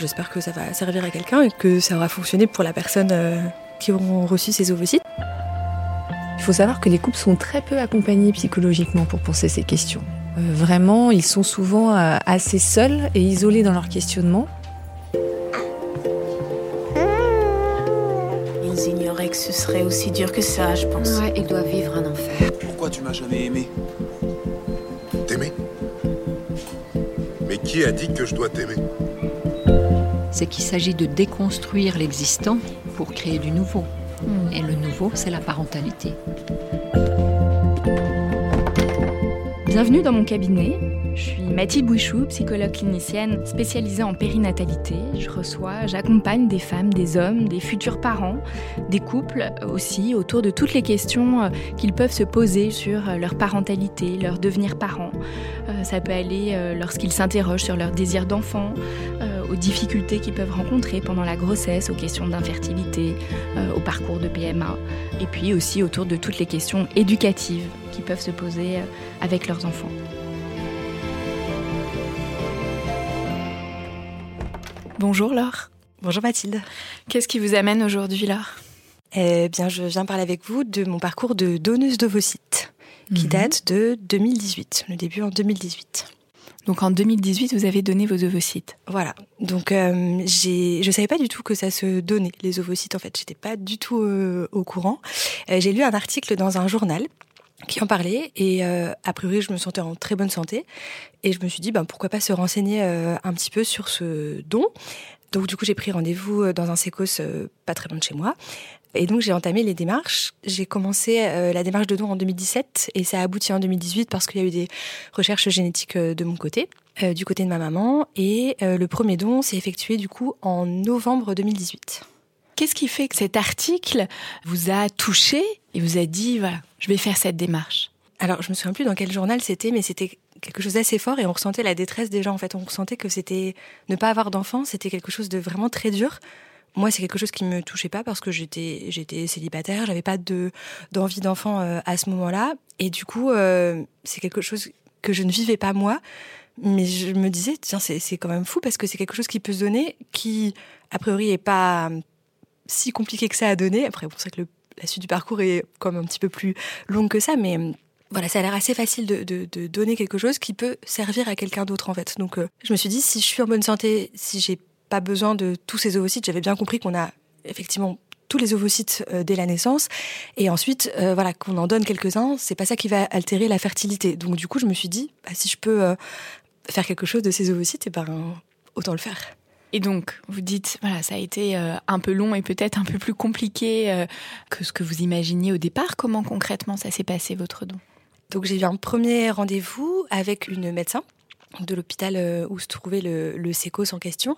J'espère que ça va servir à quelqu'un et que ça aura fonctionné pour la personne euh, qui auront reçu ces ovocytes. Il faut savoir que les couples sont très peu accompagnés psychologiquement pour penser ces questions. Euh, vraiment, ils sont souvent euh, assez seuls et isolés dans leur questionnement. Ils ignoraient que ce serait aussi dur que ça, je pense. Ouais, ils doivent vivre un enfer. Pourquoi tu m'as jamais aimé? T'aimer? Mais qui a dit que je dois t'aimer? C'est qu'il s'agit de déconstruire l'existant pour créer du nouveau. Et le nouveau, c'est la parentalité. Bienvenue dans mon cabinet. Je suis Mathilde Bouichou, psychologue clinicienne spécialisée en périnatalité. Je reçois, j'accompagne des femmes, des hommes, des futurs parents, des couples aussi, autour de toutes les questions euh, qu'ils peuvent se poser sur euh, leur parentalité, leur devenir parent. Euh, Ça peut aller lorsqu'ils s'interrogent sur leur désir d'enfant, aux difficultés qu'ils peuvent rencontrer pendant la grossesse, aux questions d'infertilité, euh, au parcours de PMA, et puis aussi autour de toutes les questions éducatives qui peuvent se poser euh, avec leurs enfants. Bonjour Laure. Bonjour Mathilde. Qu'est-ce qui vous amène aujourd'hui Laure? Eh bien, je viens parler avec vous de mon parcours de donneuse d'ovocytes, qui Mhm. date de 2018, le début en 2018. Donc en 2018, vous avez donné vos ovocytes. Voilà. Donc, euh, j'ai, je savais pas du tout que ça se donnait les ovocytes. En fait, j'étais pas du tout euh, au courant. Euh, j'ai lu un article dans un journal qui en parlait et a priori, je me sentais en très bonne santé et je me suis dit, ben pourquoi pas se renseigner un petit peu sur ce don. Donc, du coup, j'ai pris rendez-vous euh, dans un sécos euh, pas très loin de chez moi. Et donc j'ai entamé les démarches. J'ai commencé euh, la démarche de don en 2017 et ça a abouti en 2018 parce qu'il y a eu des recherches génétiques euh, de mon côté, du côté de ma maman. Et le premier don s'est effectué du coup en novembre 2018. Qu'est-ce qui fait que cet article vous a touché et vous a dit, voilà, je vais faire cette démarche? Alors je me souviens plus dans quel journal c'était, mais c'était quelque chose d'assez fort et on ressentait la détresse des gens. En fait, on ressentait que c'était ne pas avoir d'enfant, c'était quelque chose de vraiment très dur. Moi, c'est quelque chose qui me touchait pas parce que j'étais j'étais célibataire, j'avais pas de d'envie d'enfant euh, à ce moment-là, et du coup, euh, c'est quelque chose que je ne vivais pas moi. Mais je me disais, tiens, c'est quand même fou parce que c'est quelque chose qui peut se donner, qui a priori est pas si compliqué que ça à donner. Après, c'est que le- la suite du parcours est comme un petit peu plus longue que ça, mais euh, voilà, ça a l'air assez facile de, donner quelque chose qui peut servir à quelqu'un d'autre en fait. Donc, euh, je me suis dit, si je suis en bonne santé, si j'ai pas besoin de tous ces ovocytes, j'avais bien compris qu'on a effectivement tous les ovocytes euh, dès la naissance, et ensuite, euh, voilà, qu'on en donne quelques-uns, c'est pas ça qui va altérer la fertilité. Donc, du coup, je me suis dit, bah, si je peux faire quelque chose de ces ovocytes, et ben, autant le faire. Et donc, vous dites, voilà, ça a été un peu long et peut-être un peu plus compliqué que ce que vous imaginiez au départ. Comment concrètement ça s'est passé, votre don? Donc j'ai eu un premier rendez-vous avec une médecin de l'hôpital euh, où se trouvait le, le sécos en question.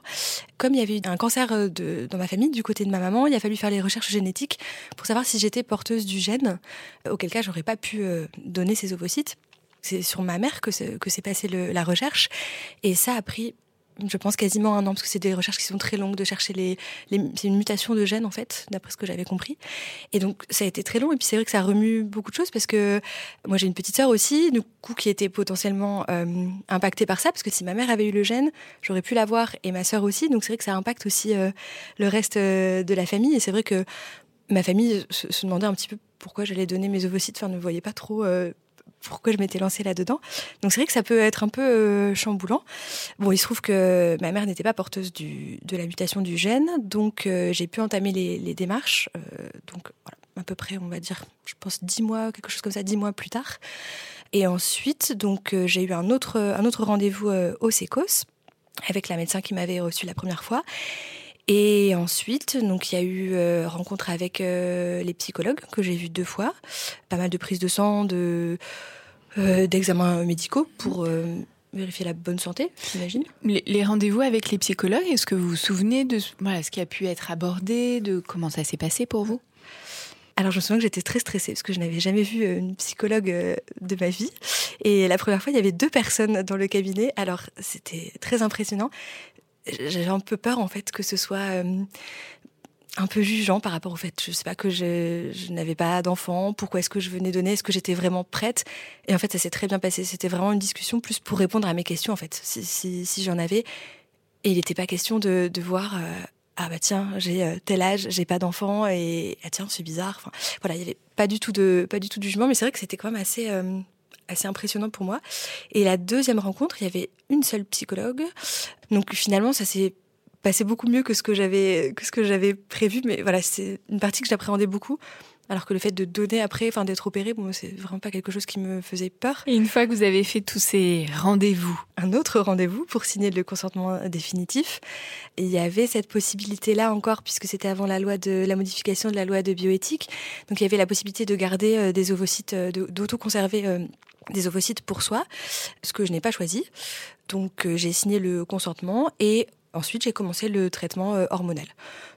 Comme il y avait eu un cancer euh, dans ma famille, du côté de ma maman, il a fallu faire les recherches génétiques pour savoir si j'étais porteuse du gène, euh, auquel cas j'aurais pas pu donner ces ovocytes. C'est sur ma mère que s'est passée la recherche. Et ça a pris, je pense, quasiment un an, parce que c'est des recherches qui sont très longues de chercher les... les c'est une mutation de gène, en fait, d'après ce que j'avais compris. Et donc, ça a été très long. Et puis, c'est vrai que ça remue beaucoup de choses, parce que moi, j'ai une petite sœur aussi, du coup, qui était potentiellement euh, impactée par ça, parce que si ma mère avait eu le gène, j'aurais pu l'avoir, et ma sœur aussi. Donc, c'est vrai que ça impacte aussi euh, le reste euh, de la famille. Et c'est vrai que ma famille se, demandait un petit peu pourquoi j'allais donner mes ovocytes, enfin, ne voyait pas trop pourquoi je m'étais lancée là-dedans. Donc, c'est vrai que ça peut être un peu euh, chamboulant. Bon, il se trouve que ma mère n'était pas porteuse de la mutation du gène, donc euh, j'ai pu entamer les, démarches. euh, donc, à peu près, on va dire, je pense, dix mois, quelque chose comme ça, dix mois plus tard. Et ensuite, donc, j'ai eu un autre, rendez-vous au SECOS avec la médecin qui m'avait reçu la première fois. Et ensuite, donc il y a eu euh, rencontre avec euh, les psychologues que j'ai vus deux fois, pas mal de prises de sang, de euh, d'examens médicaux pour vérifier la bonne santé, j'imagine. Les, les rendez-vous avec les psychologues, est-ce que vous vous souvenez de ce- voilà, ce qui a pu être abordé, de comment ça s'est passé pour vous? Alors je me souviens que j'étais très stressée parce que je n'avais jamais vu une psychologue de ma vie. Et la première fois, il y avait deux personnes dans le cabinet. Alors c'était très impressionnant. J'avais un peu peur en fait que ce soit euh, un peu jugeant par rapport au fait, je sais pas, que je, n'avais pas d'enfant, pourquoi est-ce que je venais donner, est-ce que j'étais vraiment prête? Et en fait, ça s'est très bien passé. C'était vraiment une discussion plus pour répondre à mes questions en fait, si, si, si j'en avais. Et il n'était pas question de, voir. euh, ah bah tiens, j'ai euh, tel âge, j'ai pas d'enfant et ah tiens, c'est bizarre. Enfin, voilà, il y avait pas du tout de pas du tout de jugement, mais c'est vrai que c'était quand même assez assez impressionnant pour moi. Et la deuxième rencontre, il y avait une seule psychologue. Donc finalement, ça s'est passé beaucoup mieux que ce que j'avais que ce que j'avais prévu, mais voilà, c'est une partie que j'appréhendais beaucoup. Alors que le fait de donner après, enfin d'être opéré, bon, c'est vraiment pas quelque chose qui me faisait peur. Et une fois que vous avez fait tous ces rendez-vous, un autre rendez-vous pour signer le consentement définitif. Il y avait cette possibilité-là encore, puisque c'était avant la loi de la modification de la loi de bioéthique. Donc il y avait la possibilité de garder euh, des ovocytes, euh, d'auto-conserver euh, des ovocytes pour soi, ce que je n'ai pas choisi. Donc euh, j'ai signé le consentement et ensuite j'ai commencé le traitement euh, hormonal.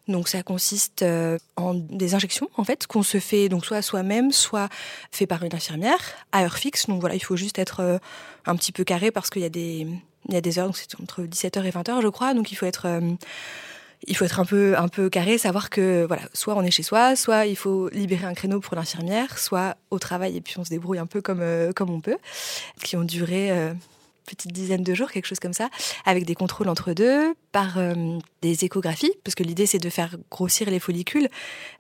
Donc ça consiste euh, en des injections en fait qu'on se fait donc soit soi-même, soit fait par une infirmière à heure fixe. Donc voilà, il faut juste être un petit peu carré parce qu'il y a des il y a des heures donc c'est entre 17h et 20h je crois. Donc il faut être il faut être un peu un peu carré, savoir que voilà, soit on est chez soi, soit il faut libérer un créneau pour l'infirmière, soit au travail et puis on se débrouille un peu comme euh, comme on peut, qui ont duré euh, petite dizaine de jours, quelque chose comme ça, avec des contrôles entre deux, par euh, des échographies, parce que l'idée c'est de faire grossir les follicules.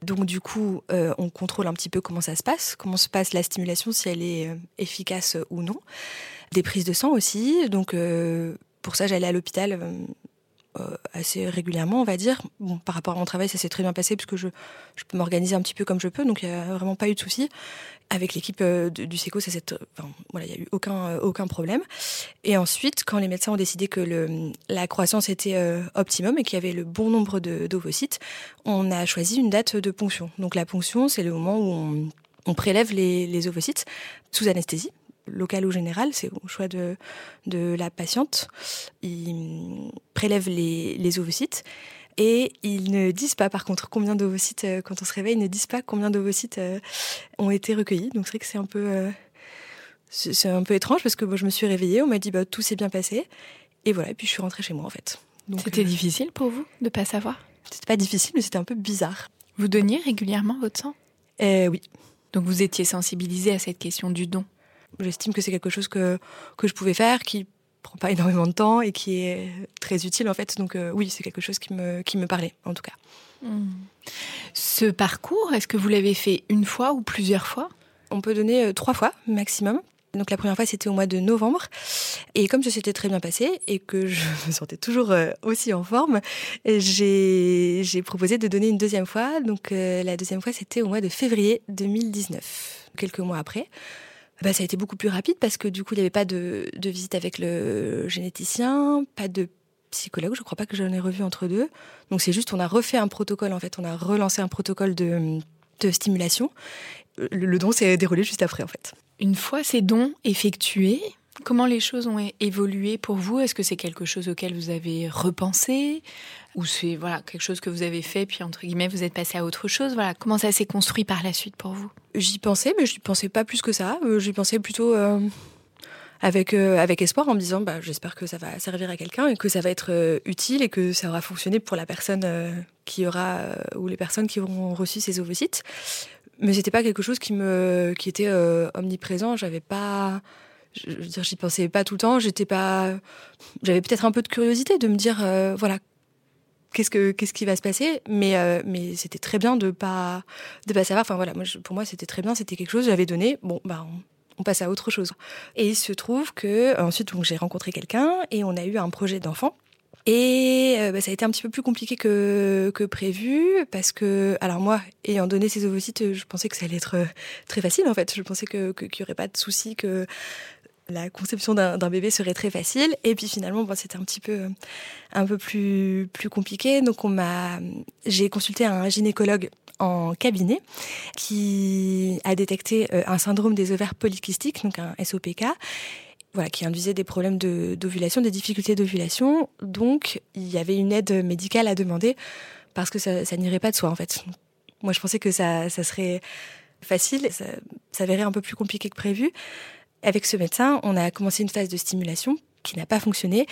Donc du coup, on contrôle un petit peu comment ça se passe, comment se passe la stimulation, si elle est efficace ou non. Des prises de sang aussi, donc pour ça j'allais à l'hôpital. Euh, euh, assez régulièrement, on va dire. Par rapport à mon travail, ça s'est très bien passé puisque je, je peux m'organiser un petit peu comme je peux, donc il n'y a vraiment pas eu de soucis. Avec l'équipe euh, du SECO, voilà, il n'y a eu aucun, euh, problème. Et ensuite, quand les médecins ont décidé que la croissance était euh, optimum et qu'il y avait le bon nombre d'ovocytes, on a choisi une date de ponction. Donc la ponction, c'est le moment où on, on prélève les, les ovocytes sous anesthésie locale ou générale, c'est au choix de, de la patiente. Ils prélèvent les, les ovocytes et ils ne disent pas, par contre, combien d'ovocytes, euh, quand on se réveille, ils ne disent pas combien d'ovocytes euh, ont été recueillis. Donc c'est vrai que c'est un peu, euh, c'est un peu étrange parce que moi, je me suis réveillée, on m'a dit bah, tout s'est bien passé. Et voilà, et puis je suis rentrée chez moi en fait. C'était difficile pour vous de pas savoir? C'était pas difficile, mais c'était un peu bizarre. Vous donniez régulièrement votre sang? Oui, Donc vous étiez sensibilisé à cette question du don? J'estime que c'est quelque chose que, que je pouvais faire, qui prend pas énormément de temps et qui est très utile en fait. Donc euh, oui, c'est quelque chose qui me, qui me parlait en tout cas. Ce parcours, est-ce que vous l'avez fait une fois ou plusieurs fois? On peut donner euh, trois fois maximum. Donc la première fois c'était au mois de novembre et comme ça s'était très bien passé et que je me sentais toujours euh, aussi en forme, j'ai j'ai proposé de donner une deuxième fois. Donc la deuxième fois c'était au mois de février 2019, quelques mois après. Bah, ça a été beaucoup plus rapide parce que du coup il n'y avait pas de, de visite avec le généticien, pas de psychologue, je crois pas que j'en ai revu entre deux. Donc c'est juste on a refait un protocole en fait, on a relancé un protocole de, de stimulation. Le, le don s'est déroulé juste après en fait. Une fois ces dons effectués, comment les choses ont évolué pour vous? Est-ce que c'est quelque chose auquel vous avez repensé? Ou c'est voilà, quelque chose que vous avez fait, puis entre guillemets, vous êtes passé à autre chose? Voilà, Comment ça s'est construit par la suite pour vous? J'y pensais, mais je n'y pensais pas plus que ça. Euh, J'y pensais plutôt euh, avec, euh, avec espoir en me disant bah, j'espère que ça va servir à quelqu'un et que ça va être utile et que ça aura fonctionné pour la personne qui aura ou les personnes qui auront reçu ces ovocytes. Mais c'était pas quelque chose qui me qui était omniprésent. J'avais pas je veux dire, j'y pensais pas tout le temps. J'étais pas, j'avais peut-être un peu de curiosité de me dire, euh, voilà, qu'est-ce que qu'est-ce qui va se passer. Mais euh, mais c'était très bien de pas de pas savoir. Enfin voilà, moi, pour moi c'était très bien. C'était quelque chose. J'avais donné. Bon bah on, passe à autre chose. Et il se trouve que ensuite donc j'ai rencontré quelqu'un et on a eu un projet d'enfant. Et euh, bah, ça a été un petit peu plus compliqué que, que prévu parce que, alors moi, ayant donné ces ovocytes, je pensais que ça allait être euh, très facile en fait. Je pensais que que- qu'il y aurait pas de souci, que la conception d'un bébé serait très facile. Et puis finalement, c'était un petit peu, un peu plus, plus compliqué. Donc j'ai consulté un gynécologue en cabinet qui a détecté euh, un syndrome des ovaires polykystiques, donc un SOPK, voilà, qui induisait des problèmes d'ovulation, des difficultés d'ovulation. Donc, il y avait une aide médicale à demander parce que ça, ça n'irait pas de soi, en fait. Moi, je pensais que ça, ça serait facile, ça s'avérait un peu plus compliqué que prévu. Avec ce médecin, on a commencé une phase de stimulation qui n'a pas fonctionné,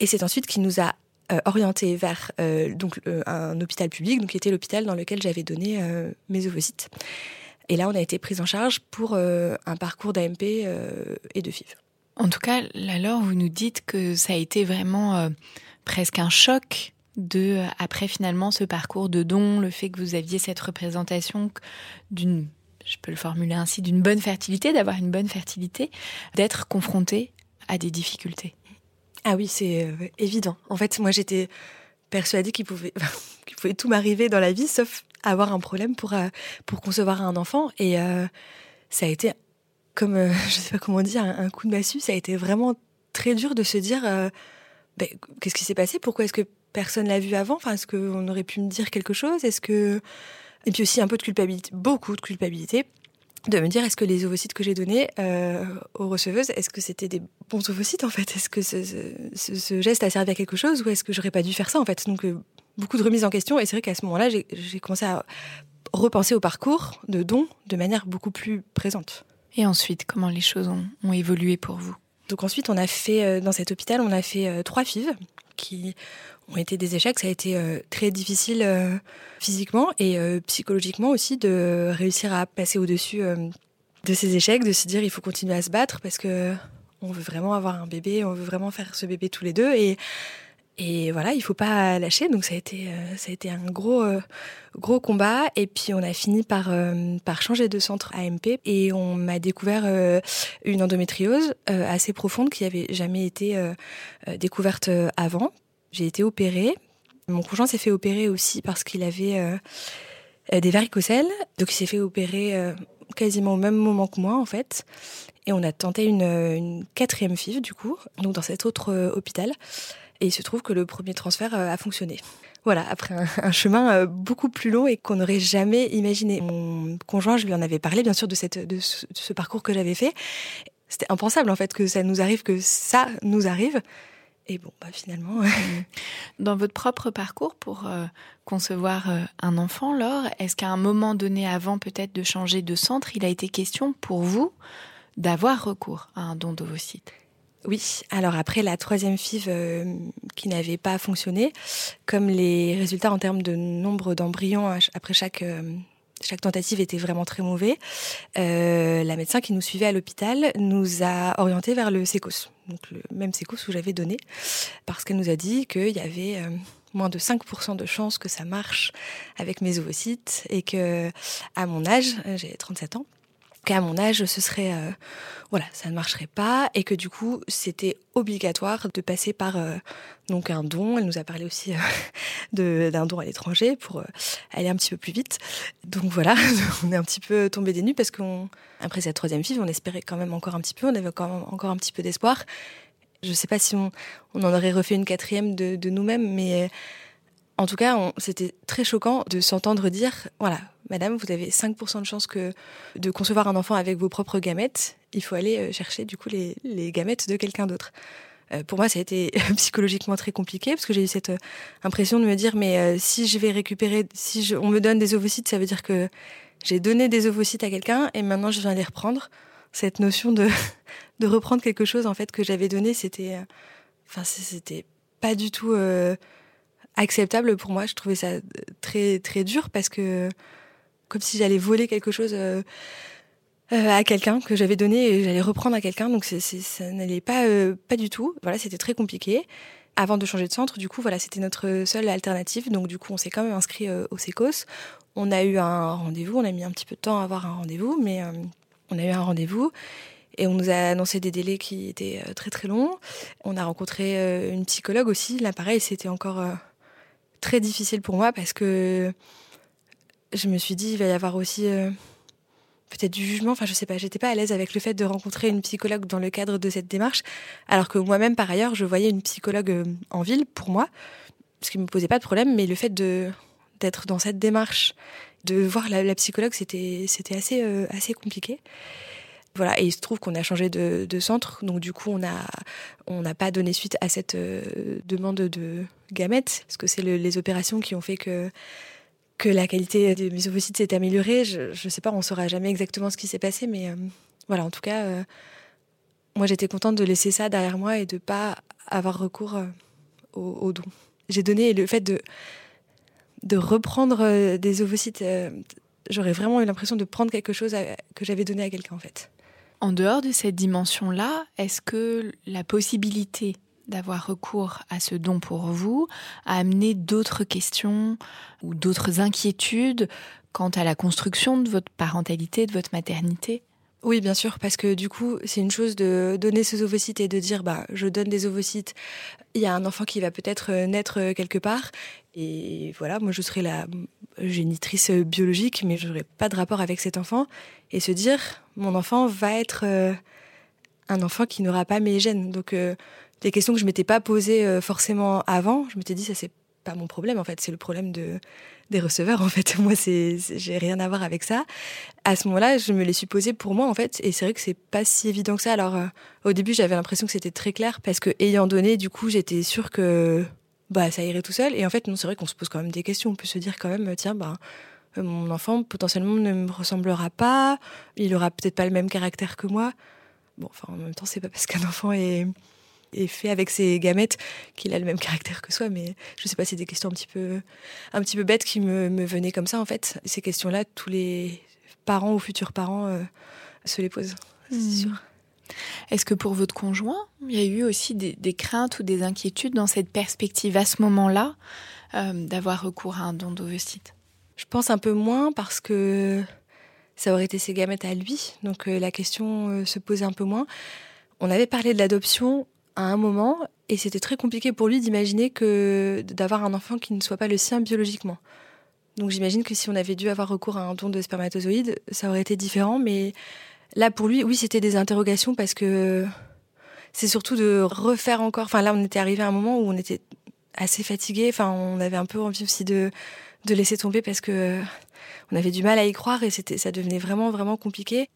et c'est ensuite qui nous a euh, orienté vers euh, donc euh, un hôpital public, donc qui était l'hôpital dans lequel j'avais donné mes ovocytes. Et là, on a été prise en charge pour un parcours d'AMP et de FIV. En tout cas, alors vous nous dites que ça a été vraiment presque un choc de après finalement ce parcours de don, le fait que vous aviez cette représentation d'une je peux le formuler ainsi, d'une bonne fertilité, d'avoir une bonne fertilité, d'être confronté à des difficultés. Ah oui, c'est euh, évident. En fait, moi, j'étais persuadée qu'il pouvait, qu'il pouvait tout m'arriver dans la vie, sauf avoir un problème pour, euh, pour concevoir un enfant. Et euh, ça a été, comme, je sais pas comment dire, un, coup de massue. Ça a été vraiment très dur de se dire, ben, qu'est-ce qui s'est passé? Pourquoi est-ce que personne l'a vu avant? Enfin, est-ce qu'on aurait pu me dire quelque chose? Est-ce que et puis aussi un peu de culpabilité, beaucoup de culpabilité de me dire est-ce que les ovocytes que j'ai donnés euh, aux receveuses, est-ce que c'était des bons ovocytes en fait? Est-ce que ce, geste a servi à quelque chose ou est-ce que j'aurais pas dû faire ça en fait? Donc euh, beaucoup de remises en question. Et c'est vrai qu'à ce moment-là, j'ai commencé à repenser au parcours de don de manière beaucoup plus présente. Et ensuite, comment les choses ont, évolué pour vous? Donc ensuite, on a fait euh, dans cet hôpital, on a fait trois FIV qui ont été des échecs. Ça a été euh, très difficile euh, physiquement et euh, psychologiquement aussi de réussir à passer au-dessus de ces échecs, de se dire il faut continuer à se battre parce que on veut vraiment avoir un bébé, on veut vraiment faire ce bébé tous les deux et et voilà, il faut pas lâcher. Donc ça a été ça a été un gros gros combat et puis on a fini par par changer de centre AMP et on m'a découvert une endométriose assez profonde qui avait jamais été découverte avant j'ai été opérée. Mon conjoint s'est fait opérer aussi parce qu'il avait euh, des varicocèles. Donc il s'est fait opérer euh, quasiment au même moment que moi en fait. Et on a tenté une, quatrième FIV du coup, donc dans cet autre euh, hôpital. Et il se trouve que le premier transfert a fonctionné. Voilà, après un, chemin beaucoup plus long et qu'on n'aurait jamais imaginé. Mon conjoint, je lui en avais parlé bien sûr de, cette, de ce parcours que j'avais fait. C'était impensable en fait que ça nous arrive, que ça nous arrive. Et bon, bah finalement. Dans votre propre parcours pour euh, concevoir euh, un enfant, Laure, est-ce qu'à un moment donné, avant peut-être de changer de centre, il a été question pour vous d'avoir recours à un don d'ovocytes? Oui, alors après la troisième FIV euh, qui n'avait pas fonctionné, comme les résultats en termes de nombre d'embryons après chaque chaque tentative était vraiment très mauvais. Euh, la médecin qui nous suivait à l'hôpital nous a orientés vers le sécos, donc le même sécos où j'avais donné, parce qu'elle nous a dit qu'il y avait euh, moins de 5% de chances que ça marche avec mes ovocytes et que à mon âge, j'ai 37 ans, qu'à mon âge, ce serait, euh, voilà, ça ne marcherait pas, et que du coup, c'était obligatoire de passer par euh, donc un don. Elle nous a parlé aussi euh, d'un don à l'étranger pour aller un petit peu plus vite. Donc voilà, on est un petit peu tombé des nues parce qu'après cette troisième fille, on espérait quand même encore un petit peu, on avait encore un petit peu d'espoir. Je ne sais pas si on, on, en aurait refait une quatrième de, de nous-mêmes, mais en tout cas, c'était très choquant de s'entendre dire, voilà, Madame, vous avez 5% de chance que de concevoir un enfant avec vos propres gamètes. Il faut aller euh, chercher du coup les, gamètes de quelqu'un d'autre. Euh, pour moi, ça a été psychologiquement très compliqué parce que j'ai eu cette euh, impression de me dire mais si je vais récupérer, si on me donne des ovocytes, ça veut dire que j'ai donné des ovocytes à quelqu'un et maintenant je viens les reprendre. Cette notion de de reprendre quelque chose en fait que j'avais donné, c'était, enfin c'était pas du tout acceptable pour moi. Je trouvais ça très très dur parce que comme si j'allais voler quelque chose euh, euh, à quelqu'un que j'avais donné et j'allais reprendre à quelqu'un. Donc c'est, ça n'allait pas, euh, pas du tout. Voilà, c'était très compliqué. Avant de changer de centre, du coup, voilà, c'était notre seule alternative. Donc du coup, on s'est quand même inscrit au SECOS. On a eu un rendez-vous. On a mis un petit peu de temps à avoir un rendez-vous, mais on a eu un rendez-vous. Et on nous a annoncé des délais qui étaient très très longs. On a rencontré une psychologue aussi. Là, pareil, c'était encore très difficile pour moi parce que je me suis dit, il va y avoir aussi euh, peut-être du jugement. Enfin, je sais pas, j'étais pas à l'aise avec le fait de rencontrer une psychologue dans le cadre de cette démarche, alors que moi-même, par ailleurs, je voyais une psychologue euh, en ville pour moi, ce qui me posait pas de problème, mais le fait de d'être dans cette démarche, de voir la, psychologue, c'était c'était assez euh, assez compliqué. Voilà, et il se trouve qu'on a changé de, centre, donc du coup on a on n'a pas donné suite à cette demande de gamètes, parce que c'est les opérations qui ont fait que que la qualité des ovocytes s'est améliorée. Je ne sais pas, on saura jamais exactement ce qui s'est passé, mais euh, voilà, en tout cas, euh, moi j'étais contente de laisser ça derrière moi et de pas avoir recours euh, au, don. J'ai donné le fait de, de reprendre des ovocytes, j'aurais vraiment eu l'impression de prendre quelque chose que j'avais donné à quelqu'un en fait. En dehors de cette dimension-là, est-ce que la possibilité d'avoir recours à ce don pour vous a amené d'autres questions ou d'autres inquiétudes quant à la construction de votre parentalité, de votre maternité? Oui, bien sûr, parce que du coup, c'est une chose de donner ces ovocytes et de dire, bah, je donne des ovocytes, il y a un enfant qui va peut-être euh, naître euh, quelque part, et voilà, moi je serai la génitrice biologique, mais je n'aurai pas de rapport avec cet enfant, et se dire, mon enfant va être euh, un enfant qui n'aura pas mes gènes. Donc, des questions que je m'étais pas posées euh, forcément avant. Je m'étais dit ça c'est pas mon problème en fait, c'est le problème de des receveurs en fait. Moi c'est j'ai rien à voir avec ça. À ce moment-là, je me les suis posées pour moi en fait et c'est vrai que c'est pas si évident que ça. Alors euh, au début, j'avais l'impression que c'était très clair parce que ayant donné du coup, j'étais sûre que bah ça irait tout seul et en fait non, c'est vrai qu'on se pose quand même des questions, on peut se dire quand même tiens bah euh, mon enfant potentiellement ne me ressemblera pas, il aura peut-être pas le même caractère que moi. Bon, enfin en même temps, c'est pas parce qu'un enfant est est fait avec ses gamètes qu'il a le même caractère que soi. Mais je sais pas, c'est des questions un petit peu, un petit peu bêtes qui me, me venaient comme ça en fait. Ces questions-là, tous les parents ou futurs parents euh, se les posent, c'est hmm. sûr. Est-ce que pour votre conjoint, il y a eu aussi des, craintes ou des inquiétudes dans cette perspective à ce moment-là euh, d'avoir recours à un don d'ovocytes? Je pense un peu moins parce que ça aurait été ses gamètes à lui, donc euh, la question se posait un peu moins. On avait parlé de l'adoption à un moment et c'était très compliqué pour lui d'imaginer que d'avoir un enfant qui ne soit pas le sien biologiquement. Donc j'imagine que si on avait dû avoir recours à un don de spermatozoïdes, ça aurait été différent. Mais là, pour lui, oui, c'était des interrogations parce que c'est surtout de refaire encore. Enfin, là, on était arrivé à un moment où on était assez fatigué. Enfin, on avait un peu envie aussi de, de laisser tomber parce que on avait du mal à y croire et c'était, ça devenait vraiment, vraiment compliqué.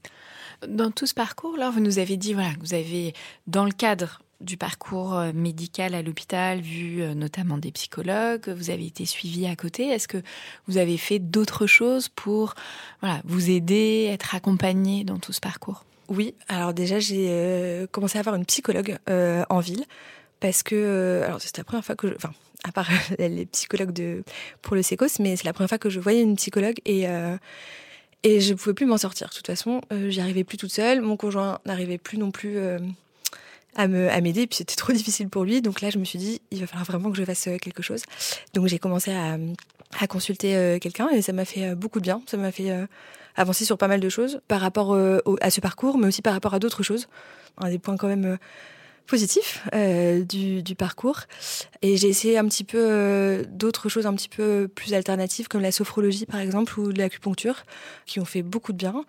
Dans tout ce parcours, là, vous nous avez dit, voilà, vous avez, dans le cadre du parcours euh, médical à l'hôpital, vu euh, notamment des psychologues, vous avez été suivi à côté. Est-ce que vous avez fait d'autres choses pour voilà, vous aider, être accompagné dans tout ce parcours? Oui, alors déjà j'ai euh, commencé à avoir une psychologue en ville parce que alors c'était la première fois que je, enfin à part les psychologues de pour le sécos, mais c'est la première fois que je voyais une psychologue et et je pouvais plus m'en sortir. De toute façon, j'y arrivais plus toute seule. Mon conjoint n'arrivait plus non plus à me à m'aider puis c'était trop difficile pour lui. Donc là je me suis dit il va falloir vraiment que je fasse euh, quelque chose. Donc j'ai commencé à, consulter euh, quelqu'un et ça m'a fait euh, beaucoup de bien. Ça m'a fait avancer sur pas mal de choses par rapport à ce parcours mais aussi par rapport à d'autres choses. Un des points quand même positifs du, du, parcours. Et j'ai essayé un petit peu d'autres choses un petit peu plus alternatives comme la sophrologie par exemple ou l'acupuncture qui ont fait beaucoup de bien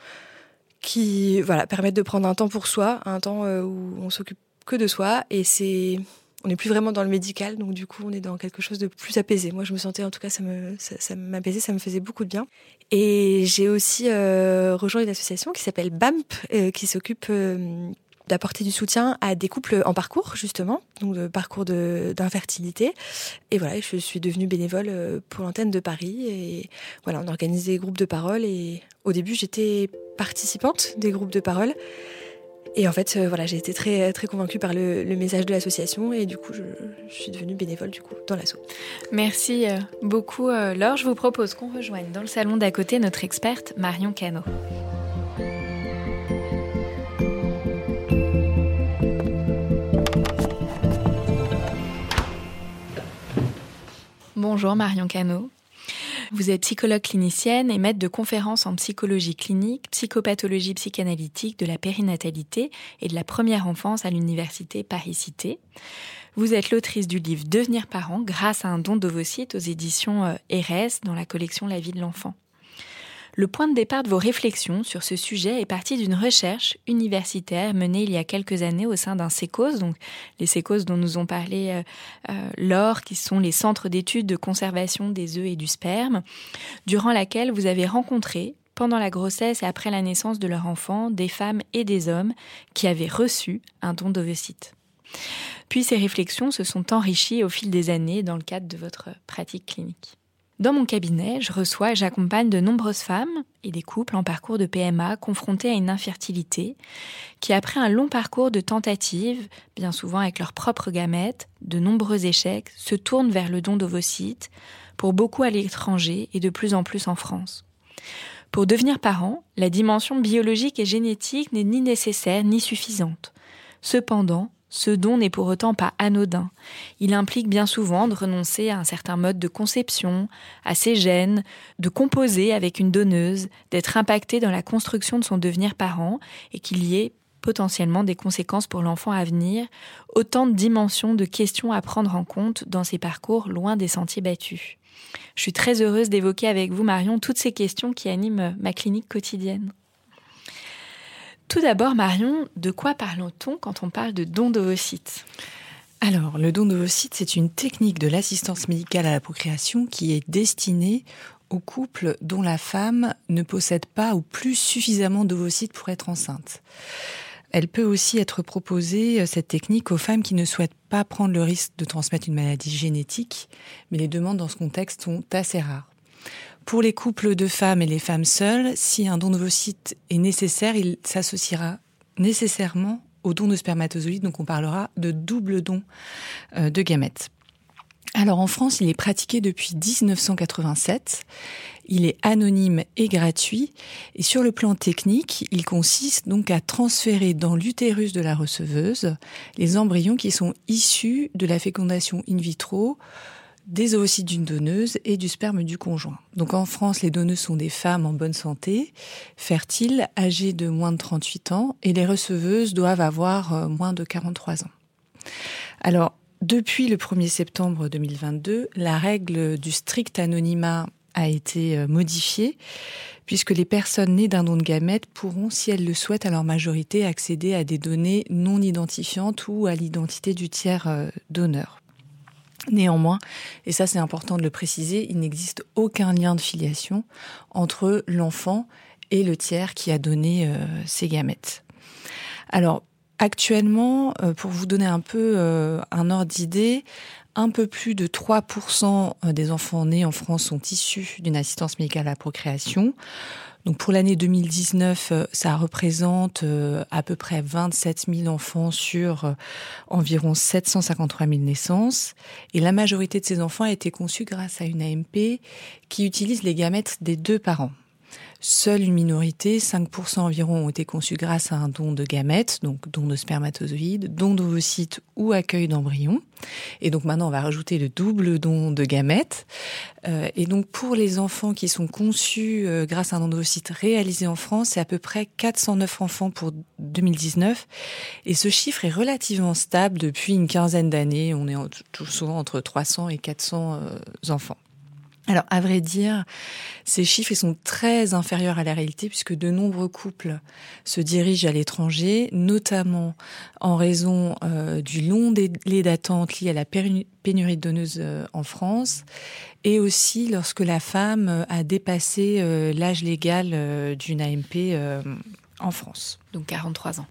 qui voilà permettent de prendre un temps pour soi un temps où on s'occupe que de soi et c'est on n'est plus vraiment dans le médical, donc du coup on est dans quelque chose de plus apaisé. Moi je me sentais en tout cas ça me ça, m'apaisait, ça me faisait beaucoup de bien. Et j'ai aussi euh, rejoint une association qui s'appelle BAMP, euh, qui s'occupe euh, d'apporter du soutien à des couples en parcours justement, donc de parcours d'infertilité. Et voilà, je suis devenue bénévole pour l'antenne de Paris et voilà, on organise des groupes de parole et au début j'étais participante des groupes de parole. Et en fait, euh, voilà, j'ai été très, très convaincue par le, message de l'association et du coup, je, suis devenue bénévole du coup dans l'asso. Merci euh, beaucoup, euh, Laure. Je vous propose qu'on rejoigne dans le salon d'à côté notre experte Marion Cano. Bonjour Marion Cano. Vous êtes psychologue clinicienne et maître de conférences en psychologie clinique, psychopathologie psychanalytique de la périnatalité et de la première enfance à l'université Paris-Cité. Vous êtes l'autrice du livre Devenir parent grâce à un don d'ovocytes aux éditions euh, RS dans la collection La vie de l'enfant. Le point de départ de vos réflexions sur ce sujet est parti d'une recherche universitaire menée il y a quelques années au sein d'un SECOS, donc les SECOS dont nous ont parlé euh, euh, Laure, qui sont les centres d'études de conservation des œufs et du sperme, durant laquelle vous avez rencontré pendant la grossesse et après la naissance de leur enfant, des femmes et des hommes qui avaient reçu un don d'ovocytes. Puis ces réflexions se sont enrichies au fil des années dans le cadre de votre pratique clinique. Dans mon cabinet, je reçois et j'accompagne de nombreuses femmes et des couples en parcours de PMA confrontés à une infertilité qui, après un long parcours de tentatives, bien souvent avec leurs propres gamètes, de nombreux échecs, se tournent vers le don d'ovocytes, pour beaucoup à l'étranger et de plus en plus en France. Pour devenir parent, la dimension biologique et génétique n'est ni nécessaire ni suffisante. Cependant, ce don n'est pour autant pas anodin. Il implique bien souvent de renoncer à un certain mode de conception, à ses gènes, de composer avec une donneuse, d'être impacté dans la construction de son devenir parent et qu'il y ait potentiellement des conséquences pour l'enfant à venir, autant de dimensions de questions à prendre en compte dans ces parcours loin des sentiers battus. Je suis très heureuse d'évoquer avec vous, Marion, toutes ces questions qui animent ma clinique quotidienne. Tout d'abord, Marion, de quoi parlons-on quand on parle de don d'ovocytes alors, le don d'ovocytes, c'est une technique de l'assistance médicale à la procréation qui est destinée aux couples dont la femme ne possède pas ou plus suffisamment d'ovocytes pour être enceinte. Elle peut aussi être proposée, euh, cette technique, aux femmes qui ne souhaitent pas prendre le risque de transmettre une maladie génétique, mais les demandes dans ce contexte sont assez rares. Pour les couples de femmes et les femmes seules, si un don d'ovocytes est nécessaire, il s'associera nécessairement au don de spermatozoïdes, donc on parlera de double don euh, de gamètes. Alors en France, il est pratiqué depuis 1987. Il est anonyme et gratuit. Et sur le plan technique, il consiste donc à transférer dans l'utérus de la receveuse les embryons qui sont issus de la fécondation in vitro des ovocytes d'une donneuse et du sperme du conjoint. Donc en France, les donneuses sont des femmes en bonne santé, fertiles, âgées de moins de 38 ans, et les receveuses doivent avoir euh, moins de 43 ans. Alors, depuis le 1er septembre 2022, la règle du strict anonymat a été euh, modifiée, puisque les personnes nées d'un don de gamètes pourront, si elles le souhaitent à leur majorité, accéder à des données non identifiantes ou à l'identité du tiers euh, donneur. Néanmoins, et ça c'est important de le préciser, il n'existe aucun lien de filiation entre l'enfant et le tiers qui a donné euh, ses gamètes. Alors, actuellement, euh, pour vous donner un peu euh, un ordre d'idée, un peu plus de 3% des enfants nés en France sont issus d'une assistance médicale à la procréation. Donc pour l'année 2019, euh, ça représente euh, à peu près 27 000 enfants sur euh, environ 753 000 naissances. Et la majorité de ces enfants a été conçue grâce à une AMP qui utilise les gamètes des deux parents. Seule une minorité, 5% environ, ont été conçus grâce à un don de gamètes, donc don de spermatozoïdes, don d'ovocytes ou accueil d'embryons. Et donc maintenant, on va rajouter le double don de gamètes. Euh, et donc pour les enfants qui sont conçus euh, grâce à un don d'ovocytes réalisé en France, c'est à peu près 409 enfants pour 2019. Et ce chiffre est relativement stable depuis une quinzaine d'années. On est tout souvent entre 300 et 400 euh, enfants. Alors, à vrai dire, ces chiffres sont très inférieurs à la réalité puisque de nombreux couples se dirigent à l'étranger, notamment en raison euh, du long délai d'attente lié à la pénurie de donneuses euh, en France et aussi lorsque la femme euh, a dépassé l'âge légal d'une AMP en France. Donc 43 ans.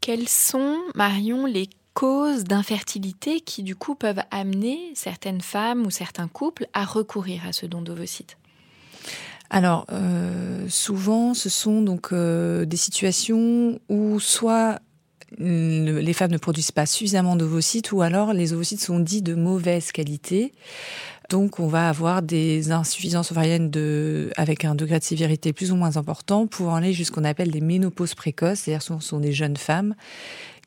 Quels sont, Marion, les causes d'infertilité qui du coup peuvent amener certaines femmes ou certains couples à recourir à ce don d'ovocytes alors, euh, souvent, ce sont donc euh, des situations où soit les femmes ne produisent pas suffisamment d'ovocytes ou alors les ovocytes sont dits de mauvaise qualité. Donc, on va avoir des insuffisances ovariennes avec un degré de sévérité plus ou moins important, pouvant aller jusqu'à ce qu'on appelle des ménopauses précoces, c'est-à-dire ce sont des jeunes femmes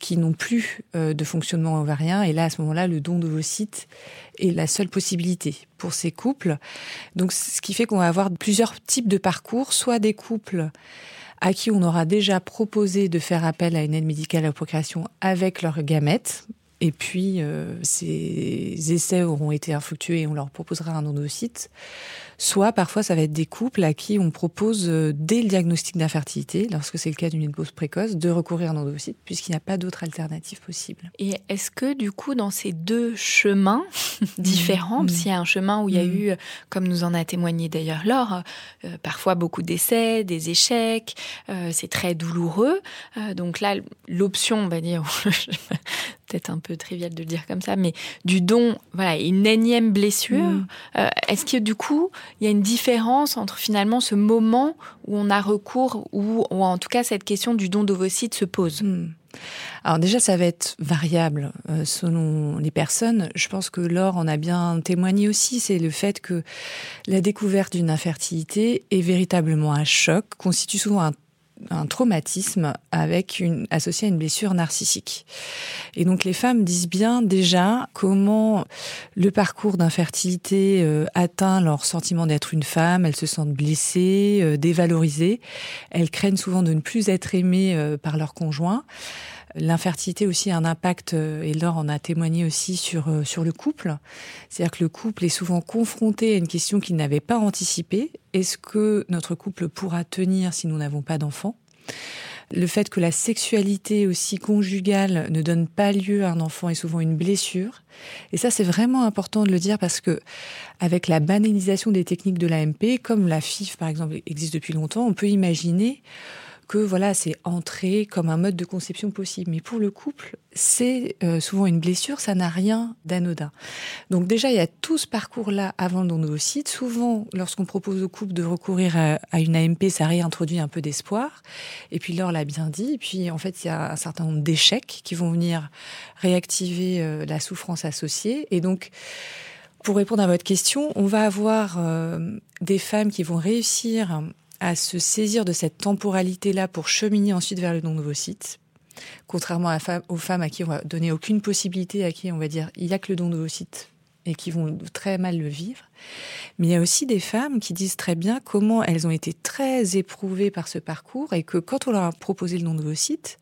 qui n'ont plus euh, de fonctionnement ovarien. Et là, à ce moment-là, le don d'ovocytes est la seule possibilité pour ces couples. Donc, ce qui fait qu'on va avoir plusieurs types de parcours, soit des couples à qui on aura déjà proposé de faire appel à une aide médicale à la procréation avec leurs gamètes. Et puis, euh, ces essais auront été infructueux et on leur proposera un don d'ovocytes soit parfois ça va être des couples à qui on propose euh, dès le diagnostic d'infertilité, lorsque c'est le cas d'une ménopause précoce, de recourir à un endocyte puisqu'il n'y a pas d'autre alternative possible. Et est-ce que du coup dans ces deux chemins différents, Mmh. s'il y a un chemin où il y a Mmh. eu, comme nous en a témoigné d'ailleurs Laure, euh, parfois beaucoup d'essais, des échecs, euh, c'est très douloureux. Euh, donc là, l'option, on va dire, peut-être un peu trivial de le dire comme ça, mais du don, voilà, une énième blessure. Mm. Euh, Est-ce que du coup, il y a une différence entre finalement ce moment où on a recours, ou, en tout cas cette question du don d'ovocytes se pose Hmm. Alors déjà, ça va être variable euh, selon les personnes. Je pense que Laure en a bien témoigné aussi. C'est le fait que la découverte d'une infertilité est véritablement un choc, constitue souvent un un traumatisme avec une associé à une blessure narcissique. Et donc les femmes disent bien déjà comment le parcours d'infertilité euh, atteint leur sentiment d'être une femme, elles se sentent blessées, euh, dévalorisées, elles craignent souvent de ne plus être aimées euh, par leur conjoint. L'infertilité aussi a un impact, euh, et Laure en a témoigné aussi sur, euh, sur le couple. C'est-à-dire que le couple est souvent confronté à une question qu'il n'avait pas anticipée. Est-ce que notre couple pourra tenir si nous n'avons pas d'enfants? Le fait que la sexualité aussi conjugale ne donne pas lieu à un enfant est souvent une blessure. Et ça, c'est vraiment important de le dire parce que, avec la banalisation des techniques de l'AMP, comme la FIF par exemple existe depuis longtemps, on peut imaginer que voilà, c'est entré comme un mode de conception possible. Mais pour le couple, c'est euh, souvent une blessure, ça n'a rien d'anodin. Donc déjà, il y a tout ce parcours-là avant le don d'ovocytes. Souvent, lorsqu'on propose au couple de recourir à, à, une AMP, ça réintroduit un peu d'espoir. Et puis Laure l'a bien dit. Et puis en fait, il y a un certain nombre d'échecs qui vont venir réactiver euh, la souffrance associée. Et donc, pour répondre à votre question, on va avoir euh, des femmes qui vont réussir à se saisir de cette temporalité-là pour cheminer ensuite vers le don d'ovocytes. Contrairement à femme, aux femmes à qui on va donner aucune possibilité, à qui on va dire il n'y a que le don d'ovocytes et qui vont très mal le vivre. Mais il y a aussi des femmes qui disent très bien comment elles ont été très éprouvées par ce parcours et que quand on leur a proposé le don d'ovocytes,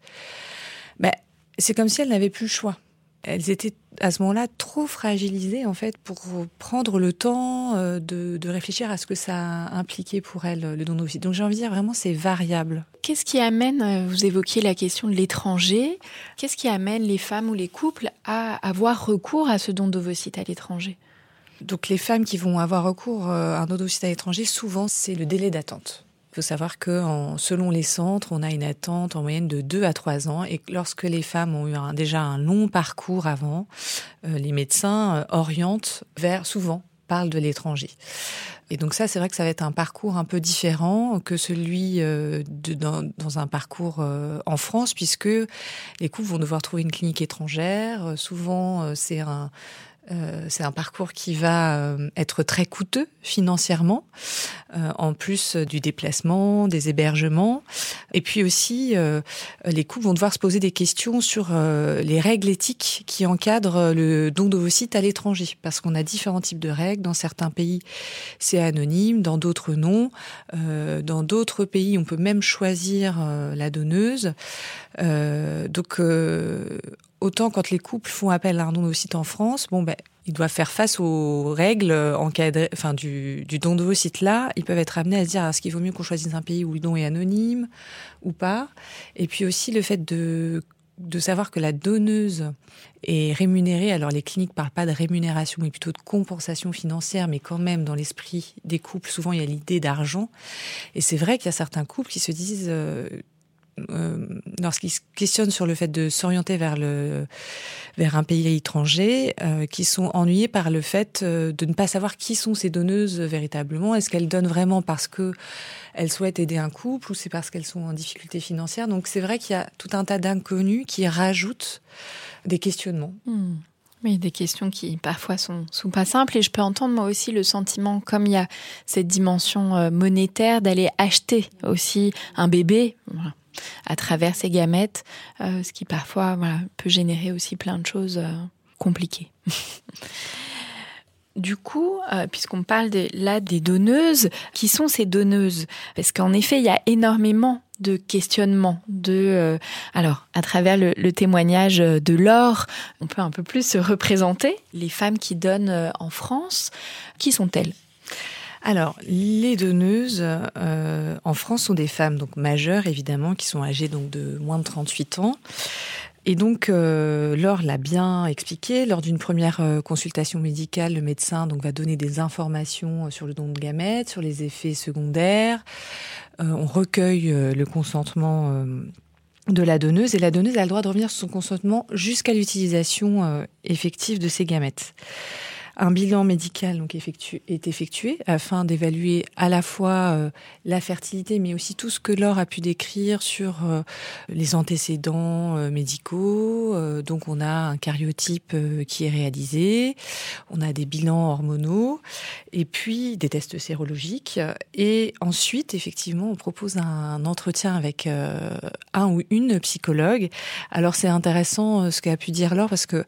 ben, c'est comme si elles n'avaient plus le choix elles étaient à ce moment-là trop fragilisées en fait pour prendre le temps euh, de, de, réfléchir à ce que ça impliquait pour elles le don d'ovocytes. Donc j'ai envie de dire vraiment c'est variable. Qu'est-ce qui amène, euh, vous évoquiez la question de l'étranger, qu'est-ce qui amène les femmes ou les couples à avoir recours à ce don d'ovocytes à l'étranger? Donc les femmes qui vont avoir recours euh, à un don d'ovocytes à l'étranger, souvent c'est le délai d'attente. Il faut savoir que selon les centres, on a une attente en moyenne de 2 à 3 ans et que lorsque les femmes ont eu déjà un long parcours avant, euh, les médecins euh, orientent vers, souvent, parlent de l'étranger. Et donc ça, c'est vrai que ça va être un parcours un peu différent que celui euh, dans, un parcours en France, puisque les couples vont devoir trouver une clinique étrangère. Souvent, c'est un euh, c'est un parcours qui va euh, être très coûteux financièrement, euh, en plus du déplacement, des hébergements. Et puis aussi, euh, les couples vont devoir se poser des questions sur les règles éthiques qui encadrent le don d'ovocytes à l'étranger, parce qu'on a différents types de règles. Dans certains pays, c'est anonyme, dans d'autres non. Dans d'autres pays, on peut même choisir la donneuse. donc autant quand les couples font appel à un don d'ovocytes en France, bon ben ils doivent faire face aux règles encadrées, enfin du, du don d'ovocytes là. Ils peuvent être amenés à se dire est-ce qu'il vaut mieux qu'on choisisse un pays où le don est anonyme ou pas? Et puis aussi le fait de de savoir que la donneuse est rémunérée. Alors les cliniques parlent pas de rémunération, mais plutôt de compensation financière, mais quand même dans l'esprit des couples, souvent il y a l'idée d'argent. Et c'est vrai qu'il y a certains couples qui se disent euh, lorsqu'ils se questionnent sur le fait de s'orienter vers le vers un pays étranger, euh, qui sont ennuyés par le fait euh, de ne pas savoir qui sont ces donneuses véritablement. Est-ce qu'elles donnent vraiment parce que elles souhaitent aider un couple ou c'est parce qu'elles sont en difficulté financière? Donc c'est vrai qu'il y a tout un tas d'inconnus qui rajoutent des questionnements. Mmh. Oui, des questions qui parfois sont, sont pas simples et je peux entendre moi aussi le sentiment, comme il y a cette dimension euh, monétaire, d'aller acheter aussi un bébé. À travers ces gamètes, euh, ce qui parfois peut générer aussi plein de choses euh, compliquées. Du coup, euh, puisqu'on parle là des donneuses, qui sont ces donneuses? Parce qu'en effet, il y a énormément de questionnements. De, alors, à travers le, le, témoignage de Laure, on peut un peu plus se représenter les femmes qui donnent en France. Qui sont-elles? Alors, les donneuses euh, en France sont des femmes donc majeures évidemment qui sont âgées donc de moins de 38 ans. Et donc, euh, Laure l'a bien expliqué, lors d'une première euh, consultation médicale, le médecin donc va donner des informations sur le don de gamètes, sur les effets secondaires. on recueille le consentement de la donneuse et la donneuse a le droit de revenir sur son consentement jusqu'à l'utilisation effective de ces gamètes. Un bilan médical est effectué afin d'évaluer à la fois euh, la fertilité, mais aussi tout ce que Laure a pu décrire sur euh, les antécédents euh, médicaux. donc on a un cariotype qui est réalisé, on a des bilans hormonaux et puis des tests sérologiques. Et ensuite, effectivement, on propose un entretien avec un ou une psychologue. Alors c'est intéressant ce qu'a pu dire Laure parce que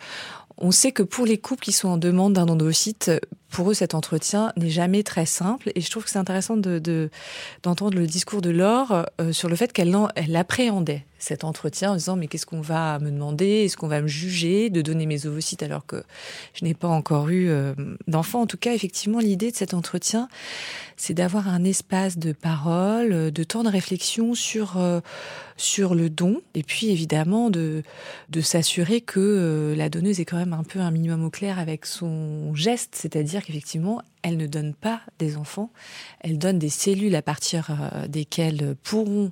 on sait que pour les couples qui sont en demande d'un endocyte, pour eux, cet entretien n'est jamais très simple. Et je trouve que c'est intéressant de, d'entendre le discours de Laure euh, sur le fait qu'elle elle appréhendait cet entretien en disant mais qu'est-ce qu'on va me demander? Est-ce qu'on va me juger de donner mes ovocytes alors que je n'ai pas encore eu euh, d'enfant? En tout cas, effectivement, l'idée de cet entretien, c'est d'avoir un espace de parole, de temps de réflexion sur euh, sur le don, et puis évidemment de de s'assurer que la donneuse est quand même un peu un minimum au clair avec son geste, c'est-à-dire qu'effectivement, elle ne donne pas des enfants, elle donne des cellules à partir euh, desquelles pourront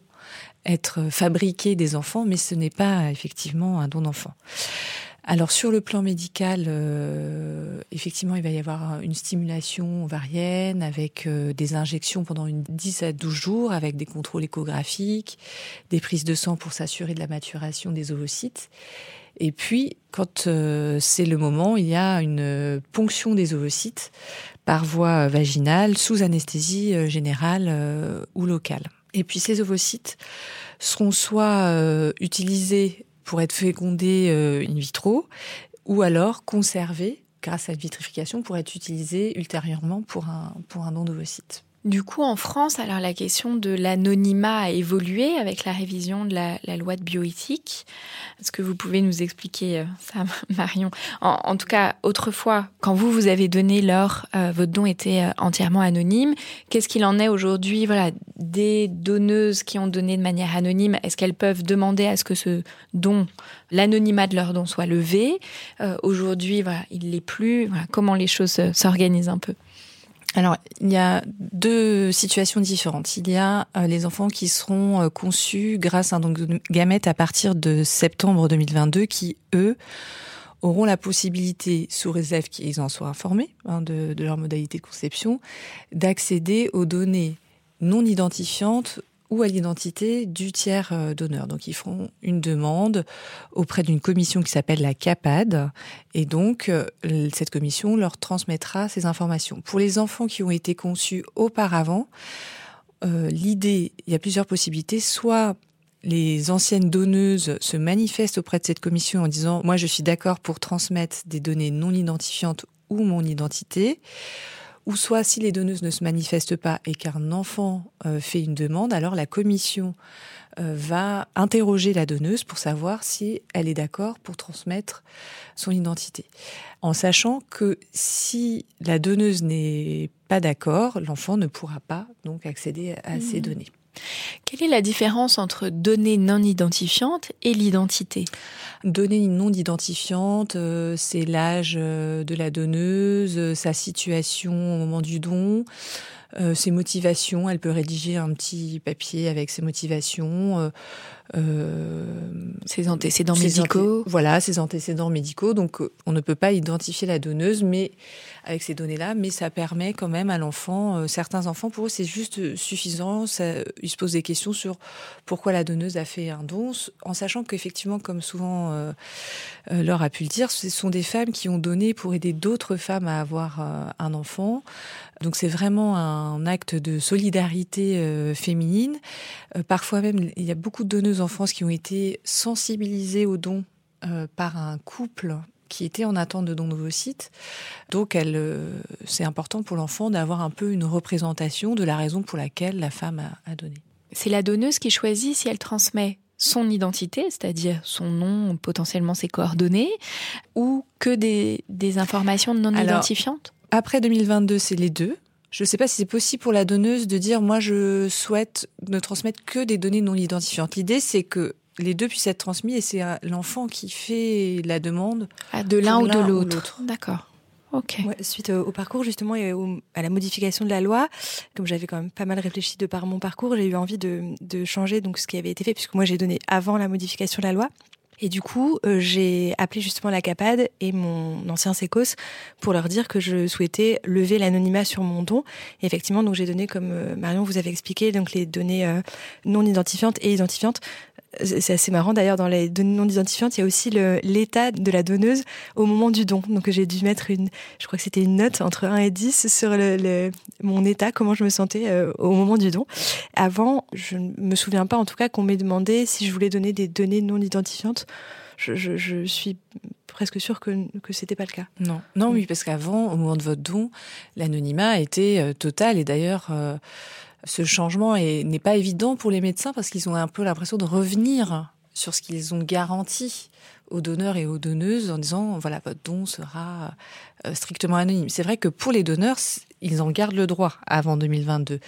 être fabriqués des enfants, mais ce n'est pas effectivement un don d'enfant. Alors sur le plan médical, euh, effectivement, il va y avoir une stimulation ovarienne avec euh, des injections pendant une 10 à 12 jours, avec des contrôles échographiques, des prises de sang pour s'assurer de la maturation des ovocytes. Et puis, quand euh, c'est le moment, il y a une ponction des ovocytes par voie vaginale sous anesthésie euh, générale euh, ou locale. Et puis ces ovocytes seront soit utilisés pour être fécondés in vitro, ou alors conservés grâce à la vitrification pour être utilisés ultérieurement pour un, pour un don d'ovocytes. Du coup, en France, alors la question de l'anonymat a évolué avec la révision de la, loi de bioéthique. Est-ce que vous pouvez nous expliquer euh, ça, Marion? En, tout cas, autrefois, quand vous vous avez donné l'or, euh, votre don était euh, entièrement anonyme. Qu'est-ce qu'il en est aujourd'hui? Voilà, des donneuses qui ont donné de manière anonyme, est-ce qu'elles peuvent demander à ce que ce don, l'anonymat de leur don, soit levé? Aujourd'hui, voilà, il l'est plus. Voilà, comment les choses s'organisent un peu? Alors, il y a deux situations différentes. Il y a euh, les enfants qui seront euh, conçus grâce à un gamètes à partir de septembre 2022 qui, eux, auront la possibilité, sous réserve qu'ils en soient informés hein, de leur modalité de conception, d'accéder aux données non identifiantes ou à l'identité du tiers euh, donneur. Donc ils feront une demande auprès d'une commission qui s'appelle la CAPAD et donc euh, cette commission leur transmettra ces informations. Pour les enfants qui ont été conçus auparavant, euh, l'idée, il y a plusieurs possibilités, soit les anciennes donneuses se manifestent auprès de cette commission en disant moi je suis d'accord pour transmettre des données non identifiantes ou mon identité ou soit si les donneuses ne se manifestent pas et qu'un enfant euh, fait une demande, alors la commission euh, va interroger la donneuse pour savoir si elle est d'accord pour transmettre son identité. En sachant que si la donneuse n'est pas d'accord, l'enfant ne pourra pas donc accéder à ces mmh. données. Quelle est la différence entre données non identifiantes et l'identité? Données non identifiantes, euh, c'est l'âge euh, de la donneuse, euh, sa situation au moment du don, ses motivations. Elle peut rédiger un petit papier avec ses motivations. Ses antécédents médicaux. voilà, ses antécédents médicaux. Donc, on ne peut pas identifier la donneuse, mais avec ces données-là, mais ça permet quand même à l'enfant, euh, certains enfants, pour eux, c'est juste suffisant. Ça, ils se posent des questions sur pourquoi la donneuse a fait un don, en sachant qu'effectivement, comme souvent euh, euh, Laure a pu le dire, ce sont des femmes qui ont donné pour aider d'autres femmes à avoir un enfant. Donc c'est vraiment un acte de solidarité féminine. parfois même, il y a beaucoup de donneuses en France qui ont été sensibilisées au don par un couple qui était en attente de dons d'ovocytes. Donc, elle, euh, c'est important pour l'enfant d'avoir un peu une représentation de la raison pour laquelle la femme a, donné. C'est la donneuse qui choisit si elle transmet son identité, c'est-à-dire son nom, potentiellement ses coordonnées, ou que des, informations non identifiantes? Après 2022, c'est les deux. Je ne sais pas si c'est possible pour la donneuse de dire moi je souhaite ne transmettre que des données non identifiantes. L'idée c'est que les deux puissent être transmis et c'est l'enfant qui fait la demande. Ah, de l'un ou de l'autre. D'accord. Ok. suite au, parcours justement et à la modification de la loi, comme j'avais quand même pas mal réfléchi de par mon parcours, j'ai eu envie de, de, changer donc ce qui avait été fait puisque moi j'ai donné avant la modification de la loi. Et du coup, euh, j'ai appelé justement la CAPAD et mon ancien sécos pour leur dire que je souhaitais lever l'anonymat sur mon don. Et effectivement, donc j'ai donné, comme euh, Marion vous avait expliqué, donc les données euh, non identifiantes et identifiantes c'est assez marrant d'ailleurs dans les données non identifiantes, il y a aussi l'état de la donneuse au moment du don. Donc j'ai dû mettre une, je crois que c'était une note entre 1 et 10 sur le, mon état, comment je me sentais au moment du don. Avant, je ne me souviens pas en tout cas qu'on m'ait demandé si je voulais donner des données non identifiantes. Je, je, je suis presque sûre que que c'était pas le cas. Non, non, oui, parce qu'avant, au moment de votre don, l'anonymat était euh, total et d'ailleurs. Euh, ce changement n'est pas évident pour les médecins parce qu'ils ont un peu l'impression de revenir sur ce qu'ils ont garanti aux donneurs et aux donneuses en disant voilà votre don sera euh, strictement anonyme. C'est vrai que pour les donneurs, ils en gardent le droit avant 2022.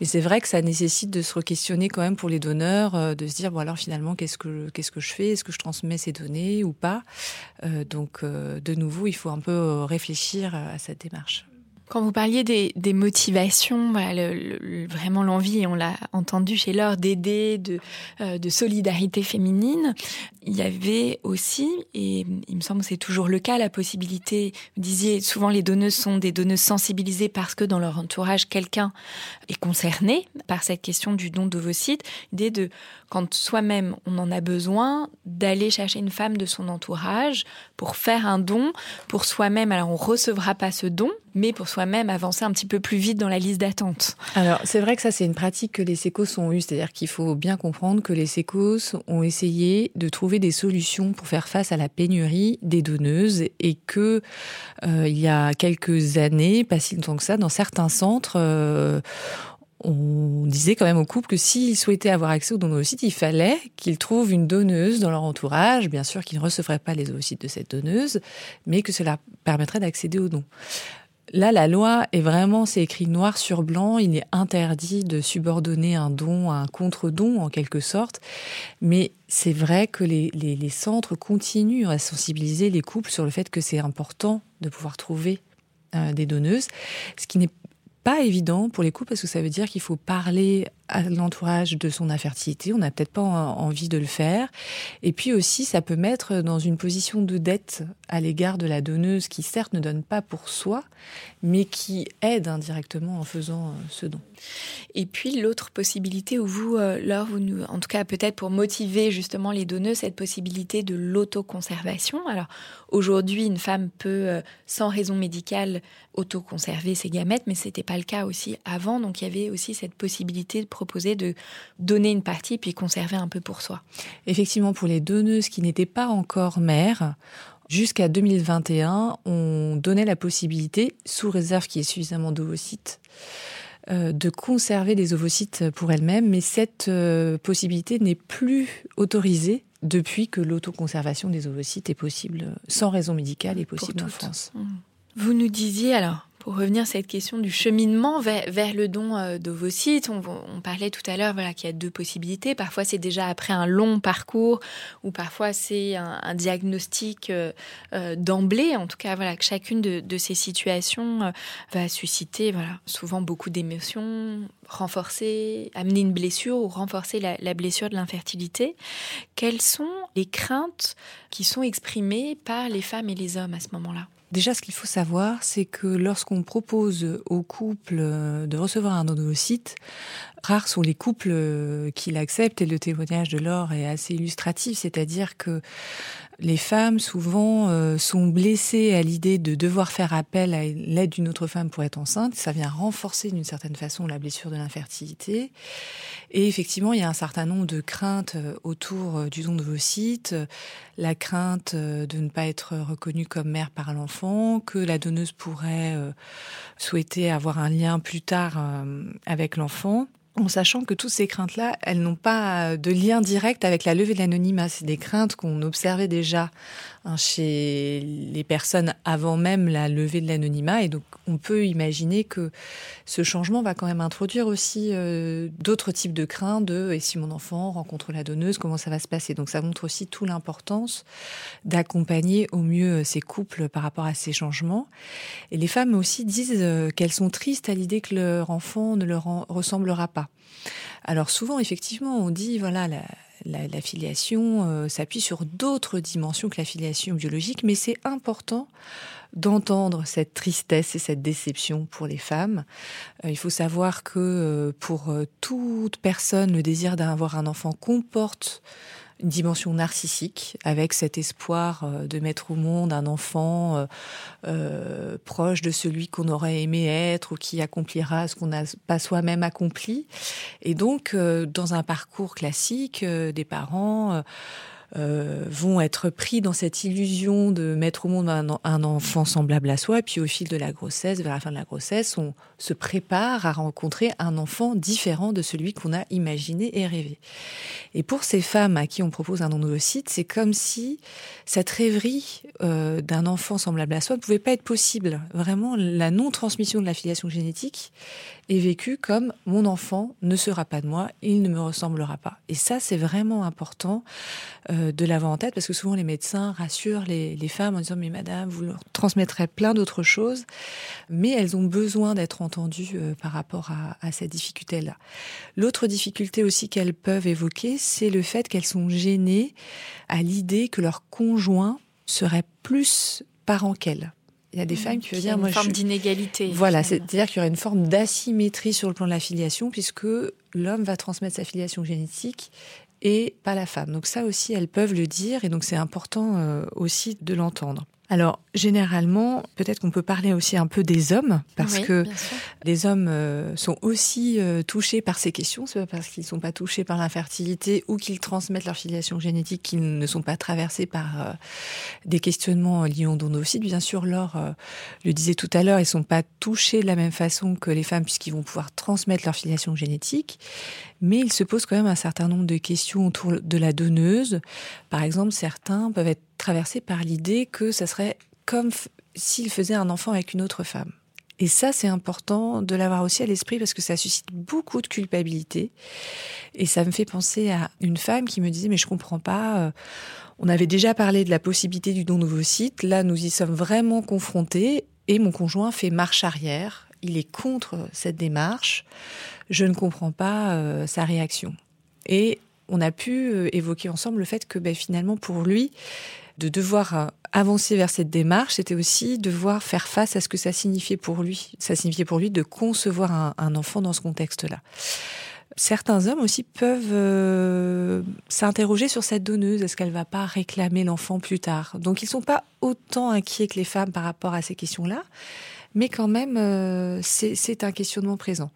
Mais c'est vrai que ça nécessite de se re-questionner quand même pour les donneurs, euh, de se dire bon alors finalement qu'est-ce que qu'est-ce que je fais? Est-ce que je transmets ces données ou pas? Euh, Donc de nouveau, il faut un peu réfléchir à cette démarche. Quand vous parliez des, motivations, vraiment l'envie, on l'a entendu chez Laure, d'aider, de, euh, de solidarité féminine, il y avait aussi, et il me semble que c'est toujours le cas, la possibilité, vous disiez, souvent les donneuses sont des donneuses sensibilisées parce que dans leur entourage, quelqu'un est concerné par cette question du don d'ovocytes, l'idée de, quand soi-même on en a besoin, d'aller chercher une femme de son entourage pour faire un don pour soi-même. Alors on recevra pas ce don, mais pour soi-même avancer un petit peu plus vite dans la liste d'attente. Alors, c'est vrai que ça, c'est une pratique que les sécos ont eue, c'est-à-dire qu'il faut bien comprendre que les sécos ont essayé de trouver des solutions pour faire face à la pénurie des donneuses et que euh, il y a quelques années, pas si longtemps que ça, dans certains centres, euh, on disait quand même aux couples que s'ils souhaitaient avoir accès aux dons d'ovocytes, il fallait qu'ils trouvent une donneuse dans leur entourage. Bien sûr qu'ils ne recevraient pas les ovocytes de cette donneuse, mais que cela permettrait d'accéder aux dons. Là, la loi est vraiment, c'est écrit noir sur blanc, il est interdit de subordonner un don à un contre-don en quelque sorte, mais c'est vrai que les, centres continuent à sensibiliser les couples sur le fait que c'est important de pouvoir trouver euh, des donneuses, ce qui n'est pas évident pour les couples parce que ça veut dire qu'il faut parler à l'entourage de son infertilité. On n'a peut-être pas envie de le faire. Et puis aussi, ça peut mettre dans une position de dette à l'égard de la donneuse qui certes ne donne pas pour soi, mais qui aide indirectement en faisant euh, ce don. Et puis l'autre possibilité où vous, euh, Laure, vous nous, en tout cas peut-être pour motiver justement les donneuses, cette possibilité de l'autoconservation. Alors aujourd'hui, une femme peut, euh, sans raison médicale, autoconserver ses gamètes, mais c'était pas le cas aussi avant. Donc il y avait aussi cette possibilité de de donner une partie puis conserver un peu pour soi. Effectivement, pour les donneuses qui n'étaient pas encore mères, jusqu'à 2021, on donnait la possibilité, sous réserve qu'il y ait suffisamment d'ovocytes, euh, de conserver des ovocytes pour elles-mêmes, mais cette euh, possibilité n'est plus autorisée depuis que l'autoconservation des ovocytes est possible, sans raison médicale, est possible en France. Mmh. Vous nous disiez alors, pour revenir à cette question du cheminement vers, le don euh, d'ovocytes, on, on, parlait tout à l'heure voilà, qu'il y a deux possibilités. Parfois, c'est déjà après un long parcours, ou parfois c'est un, diagnostic euh, euh, d'emblée. En tout cas, voilà, que chacune de, ces situations va susciter voilà, souvent beaucoup d'émotions, renforcer, amener une blessure ou renforcer la, la blessure de l'infertilité. Quelles sont les craintes qui sont exprimées par les femmes et les hommes à ce moment-là? Déjà, ce qu'il faut savoir, c'est que lorsqu'on propose aux couples de recevoir un ovocyte, rares sont les couples qui l'acceptent et le témoignage de Laure est assez illustratif, c'est-à-dire que les femmes souvent euh, sont blessées à l'idée de devoir faire appel à l'aide d'une autre femme pour être enceinte. Ça vient renforcer d'une certaine façon la blessure de l'infertilité. Et effectivement, il y a un certain nombre de craintes euh, autour euh, du don de vos sites. La crainte de ne pas être reconnue comme mère par l'enfant, que la donneuse pourrait souhaiter avoir un lien plus tard avec l'enfant en sachant que toutes ces craintes-là, elles n'ont pas de lien direct avec la levée de l'anonymat. C'est des craintes qu'on observait déjà hein, chez les personnes avant même la levée de l'anonymat. Et donc, on peut imaginer que ce changement va quand même introduire aussi euh, d'autres types de craintes de et si mon enfant rencontre la donneuse, comment ça va se passer? Donc, ça montre aussi toute l'importance d'accompagner au mieux ces couples par rapport à ces changements. Et les femmes aussi disent euh, qu'elles sont tristes à l'idée que leur enfant ne leur ressemblera pas. Alors souvent, effectivement, on dit, voilà, la, filiation euh, s'appuie sur d'autres dimensions que la filiation biologique, mais c'est important d'entendre cette tristesse et cette déception pour les femmes. Euh, il faut savoir que euh, pour toute personne, le désir d'avoir un enfant comporte une dimension narcissique avec cet espoir euh, de mettre au monde un enfant euh, euh, proche de celui qu'on aurait aimé être ou qui accomplira ce qu'on n'a pas soi-même accompli. Et donc, dans un parcours classique, des parents euh, vont être pris dans cette illusion de mettre au monde un, enfant semblable à soi, et puis au fil de la grossesse, vers la fin de la grossesse, on se prépare à rencontrer un enfant différent de celui qu'on a imaginé et rêvé. Et pour ces femmes à qui on propose un site, c'est comme si cette rêverie euh, d'un enfant semblable à soi ne pouvait pas être possible. Vraiment, la non-transmission de la filiation génétique est vécue comme mon enfant ne sera pas de moi, il ne me ressemblera pas. Et ça, c'est vraiment important euh, de l'avoir en tête parce que souvent les médecins rassurent les, femmes en disant mais madame, vous leur transmettrez plein d'autres choses, mais elles ont besoin d'être entendues euh, par rapport à, à cette difficulté-là. L'autre difficulté aussi qu'elles peuvent évoquer, c'est le fait qu'elles sont gênées à l'idée que leur conjoint serait plus parent qu'elles il y a des mmh. femmes qui veulent dire moi une forme d'inégalité. Voilà, c'est-à-dire qu'il y aurait une forme d'asymétrie sur le plan de la filiation puisque l'homme va transmettre sa filiation génétique et pas la femme. Donc ça aussi, elles peuvent le dire et donc c'est important euh, aussi de l'entendre. Alors, généralement, peut-être qu'on peut parler aussi un peu des hommes, parce que les hommes euh, sont aussi euh, touchés par ces questions. C'est pas parce qu'ils ne sont pas touchés par l'infertilité ou qu'ils transmettent leur filiation génétique qu'ils ne sont pas traversés par euh, des questionnements liés au don Bien sûr, Laure le disait tout à l'heure, ils ne sont pas touchés de la même façon que les femmes, puisqu'ils vont pouvoir transmettre leur filiation génétique. Mais il se pose quand même un certain nombre de questions autour de la donneuse. Par exemple, certains peuvent être traversés par l'idée que ça serait comme s'il faisait un enfant avec une autre femme. Et ça, c'est important de l'avoir aussi à l'esprit parce que ça suscite beaucoup de culpabilité. Et ça me fait penser à une femme qui me disait, mais je comprends pas, euh, on avait déjà parlé de la possibilité du don site, là nous y sommes vraiment confrontés et mon conjoint fait marche arrière, il est contre cette démarche, je ne comprends pas euh, sa réaction. Et on a pu euh, évoquer ensemble le fait que ben, finalement pour lui, de devoir euh, avancer vers cette démarche, c'était aussi devoir faire face à ce que ça signifiait pour lui. Ça signifiait pour lui de concevoir un, enfant dans ce contexte-là. Certains hommes aussi peuvent euh, s'interroger sur cette donneuse. Est-ce qu'elle va pas réclamer l'enfant plus tard? Donc ils sont pas autant inquiets que les femmes par rapport à ces questions-là mais quand même, euh, c'est un questionnement présent.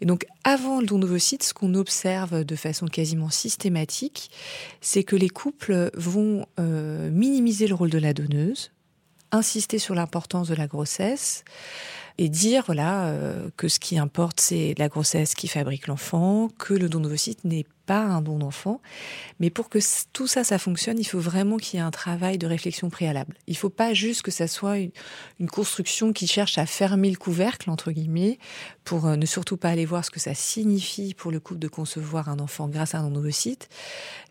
Et donc, avant le don d'ovocytes, ce qu'on observe de façon quasiment systématique, c'est que les couples vont euh, minimiser le rôle de la donneuse, insister sur l'importance de la grossesse, et dire voilà euh, que ce qui importe c'est la grossesse qui fabrique l'enfant, que le don d'ovocytes n'est un don d'enfant, mais pour que tout ça ça fonctionne, il faut vraiment qu'il y ait un travail de réflexion préalable. Il faut pas juste que ça soit une, construction qui cherche à fermer le couvercle entre guillemets pour euh, ne surtout pas aller voir ce que ça signifie pour le couple de concevoir un enfant grâce à un don d'ovocytes,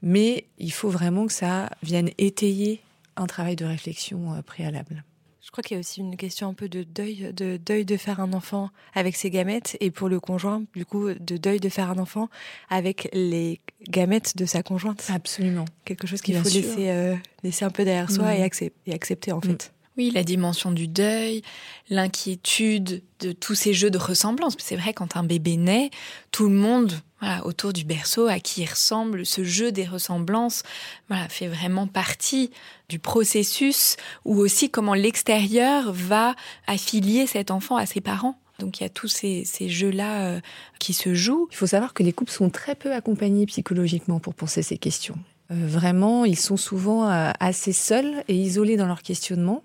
mais il faut vraiment que ça vienne étayer un travail de réflexion euh, préalable. Je crois qu'il y a aussi une question un peu de deuil, de deuil de faire un enfant avec ses gamètes et pour le conjoint, du coup, de deuil de faire un enfant avec les gamètes de sa conjointe. Absolument. Quelque chose qu'il faut laisser, euh, laisser un peu derrière soi et, et, accepter en mm. fait. Oui, la dimension du deuil, l'inquiétude de tous ces jeux de ressemblance. C'est vrai, quand un bébé naît, tout le monde autour du berceau à qui il ressemble, ce jeu des ressemblances voilà, fait vraiment partie du processus ou aussi comment l'extérieur va affilier cet enfant à ses parents. Donc il y a tous ces, jeux-là euh, qui se jouent. Il faut savoir que les couples sont très peu accompagnés psychologiquement pour penser ces questions. Euh, vraiment, ils sont souvent euh, assez seuls et isolés dans leur questionnement.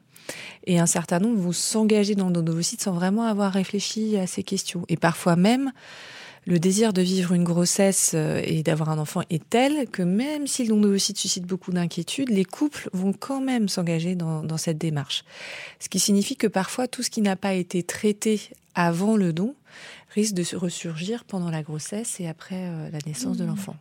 Et un certain nombre vont s'engager dans le don sans vraiment avoir réfléchi à ces questions. Et parfois même, le désir de vivre une grossesse euh, et d'avoir un enfant est tel que même si le don d'ovocytes suscite beaucoup d'inquiétudes, les couples vont quand même s'engager dans, dans cette démarche. Ce qui signifie que parfois tout ce qui n'a pas été traité avant le don risque de se ressurgir pendant la grossesse et après euh, la naissance de Mmh. l'enfant.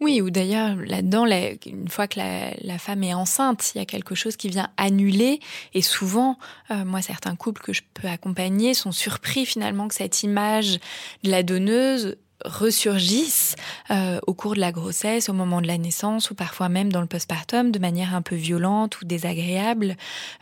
Oui, ou d'ailleurs, là-dedans, une fois que la, femme est enceinte, il y a quelque chose qui vient annuler. Et souvent, euh, moi, certains couples que je peux accompagner sont surpris finalement que cette image de la donneuse ressurgisse euh, au cours de la grossesse, au moment de la naissance, ou parfois même dans le postpartum, de manière un peu violente ou désagréable.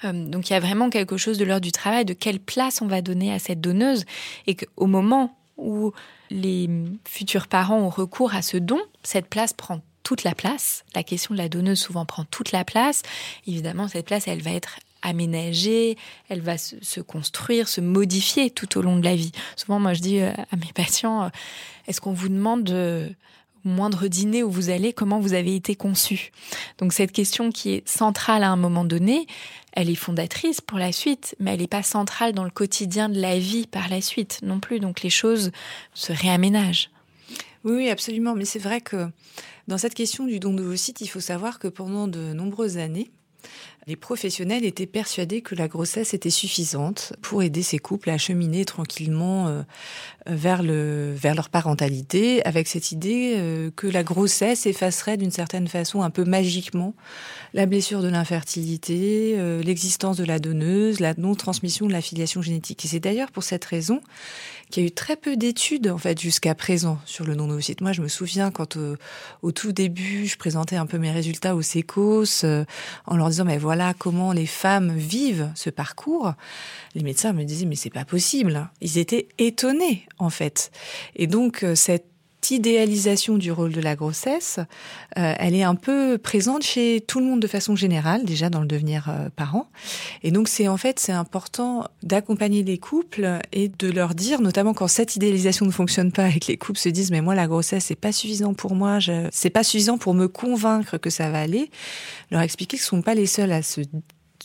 Euh, donc il y a vraiment quelque chose de l'heure du travail, de quelle place on va donner à cette donneuse, et qu'au moment où les futurs parents ont recours à ce don, cette place prend toute la place. La question de la donneuse souvent prend toute la place. Évidemment, cette place, elle va être aménagée, elle va se, construire, se modifier tout au long de la vie. Souvent, moi, je dis euh, à mes patients, euh, est-ce qu'on vous demande au moindre dîner où vous allez, comment vous avez été conçu Donc cette question qui est centrale à un moment donné, elle est fondatrice pour la suite, mais elle n'est pas centrale dans le quotidien de la vie par la suite non plus. Donc les choses se réaménagent. Oui, absolument. Mais c'est vrai que dans cette question du don d'ovocytes, il faut savoir que pendant de nombreuses années, les professionnels étaient persuadés que la grossesse était suffisante pour aider ces couples à cheminer tranquillement euh, vers, le, vers leur parentalité, avec cette idée euh, que la grossesse effacerait d'une certaine façon un peu magiquement la blessure de l'infertilité, euh, l'existence de la donneuse, la non-transmission de la filiation génétique. Et c'est d'ailleurs pour cette raison qu'il y a eu très peu d'études en fait jusqu'à présent sur le don d'ovocytes. Moi, je me souviens quand euh, au tout début, je présentais un peu mes résultats aux sécos euh, en leur disant mais voilà comment les femmes vivent ce parcours. Les médecins me disaient mais c'est pas possible. Ils étaient étonnés en fait. Et donc euh, cette idéalisation du rôle de la grossesse, euh, elle est un peu présente chez tout le monde de façon générale, déjà dans le devenir euh, parent. Et donc c'est en fait c'est important d'accompagner les couples et de leur dire, notamment quand cette idéalisation ne fonctionne pas et que les couples se disent mais moi la grossesse c'est pas suffisant pour moi, c'est pas suffisant pour me convaincre que ça va aller, leur expliquer qu'ils ne sont pas les seuls à se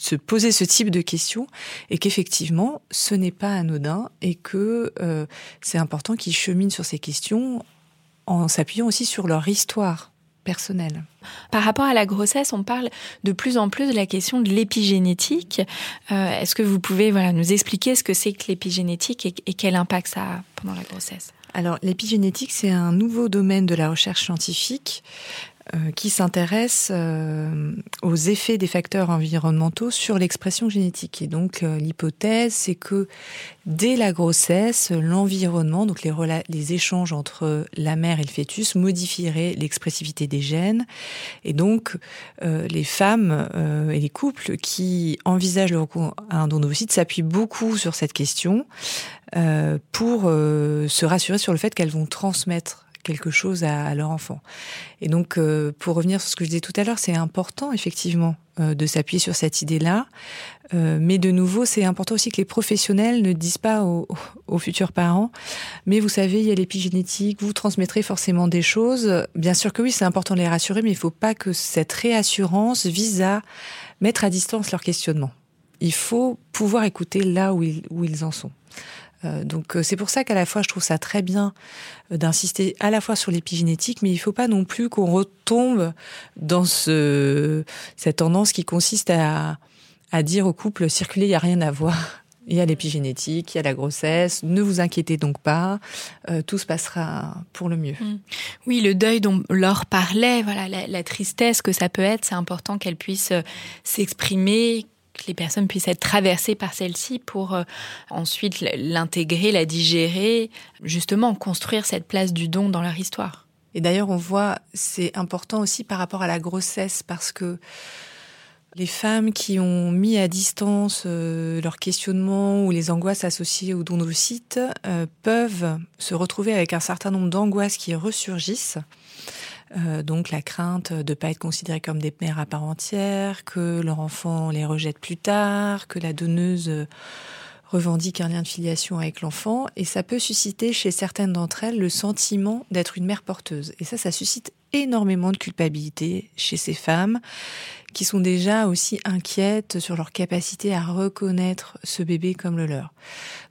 se poser ce type de questions et qu'effectivement ce n'est pas anodin et que euh, c'est important qu'ils cheminent sur ces questions en s'appuyant aussi sur leur histoire personnelle. Par rapport à la grossesse, on parle de plus en plus de la question de l'épigénétique. Euh, Est-ce que vous pouvez voilà, nous expliquer ce que c'est que l'épigénétique et, et quel impact ça a pendant la grossesse? Alors l'épigénétique, c'est un nouveau domaine de la recherche scientifique qui s'intéresse euh, aux effets des facteurs environnementaux sur l'expression génétique. Et donc euh, l'hypothèse, c'est que dès la grossesse, l'environnement, donc les, échanges entre la mère et le fœtus, modifierait l'expressivité des gènes. Et donc euh, les femmes et les couples qui envisagent le recours à un don d'ovocytes s'appuient beaucoup sur cette question euh, pour se rassurer sur le fait qu'elles vont transmettre quelque chose à, leur enfant. Et donc, euh, pour revenir sur ce que je disais tout à l'heure, c'est important effectivement euh, de s'appuyer sur cette idée-là. Euh, mais de nouveau, c'est important aussi que les professionnels ne disent pas aux, futurs parents, mais vous savez, il y a l'épigénétique, vous transmettrez forcément des choses. Bien sûr que oui, c'est important de les rassurer, mais il ne faut pas que cette réassurance vise à mettre à distance leur questionnement. Il faut pouvoir écouter là où ils en sont. Euh, donc c'est pour ça qu'à la fois je trouve ça très bien euh, d'insister à la fois sur l'épigénétique, mais il ne faut pas non plus qu'on retombe dans ce, cette tendance qui consiste à, dire au couple circuler, il n'y a rien à voir. Il y a l'épigénétique, il y a la grossesse, ne vous inquiétez donc pas, euh, tout se passera pour le mieux. Mmh. Oui, le deuil dont Laure parlait, voilà, la, tristesse que ça peut être, c'est important qu'elle puisse euh, s'exprimer, que les personnes puissent être traversées par celle-ci pour euh, ensuite l'intégrer, la digérer, justement construire cette place du don dans leur histoire. Et d'ailleurs, on voit, c'est important aussi par rapport à la grossesse, parce que les femmes qui ont mis à distance euh, leurs questionnements ou les angoisses associées au don d'ovocytes euh, peuvent se retrouver avec un certain nombre d'angoisses qui ressurgissent. Euh, donc la crainte de ne pas être considérées comme des mères à part entière, que leur enfant les rejette plus tard, que la donneuse revendiquent un lien de filiation avec l'enfant et ça peut susciter chez certaines d'entre elles le sentiment d'être une mère porteuse. Et ça, ça suscite énormément de culpabilité chez ces femmes qui sont déjà aussi inquiètes sur leur capacité à reconnaître ce bébé comme le leur.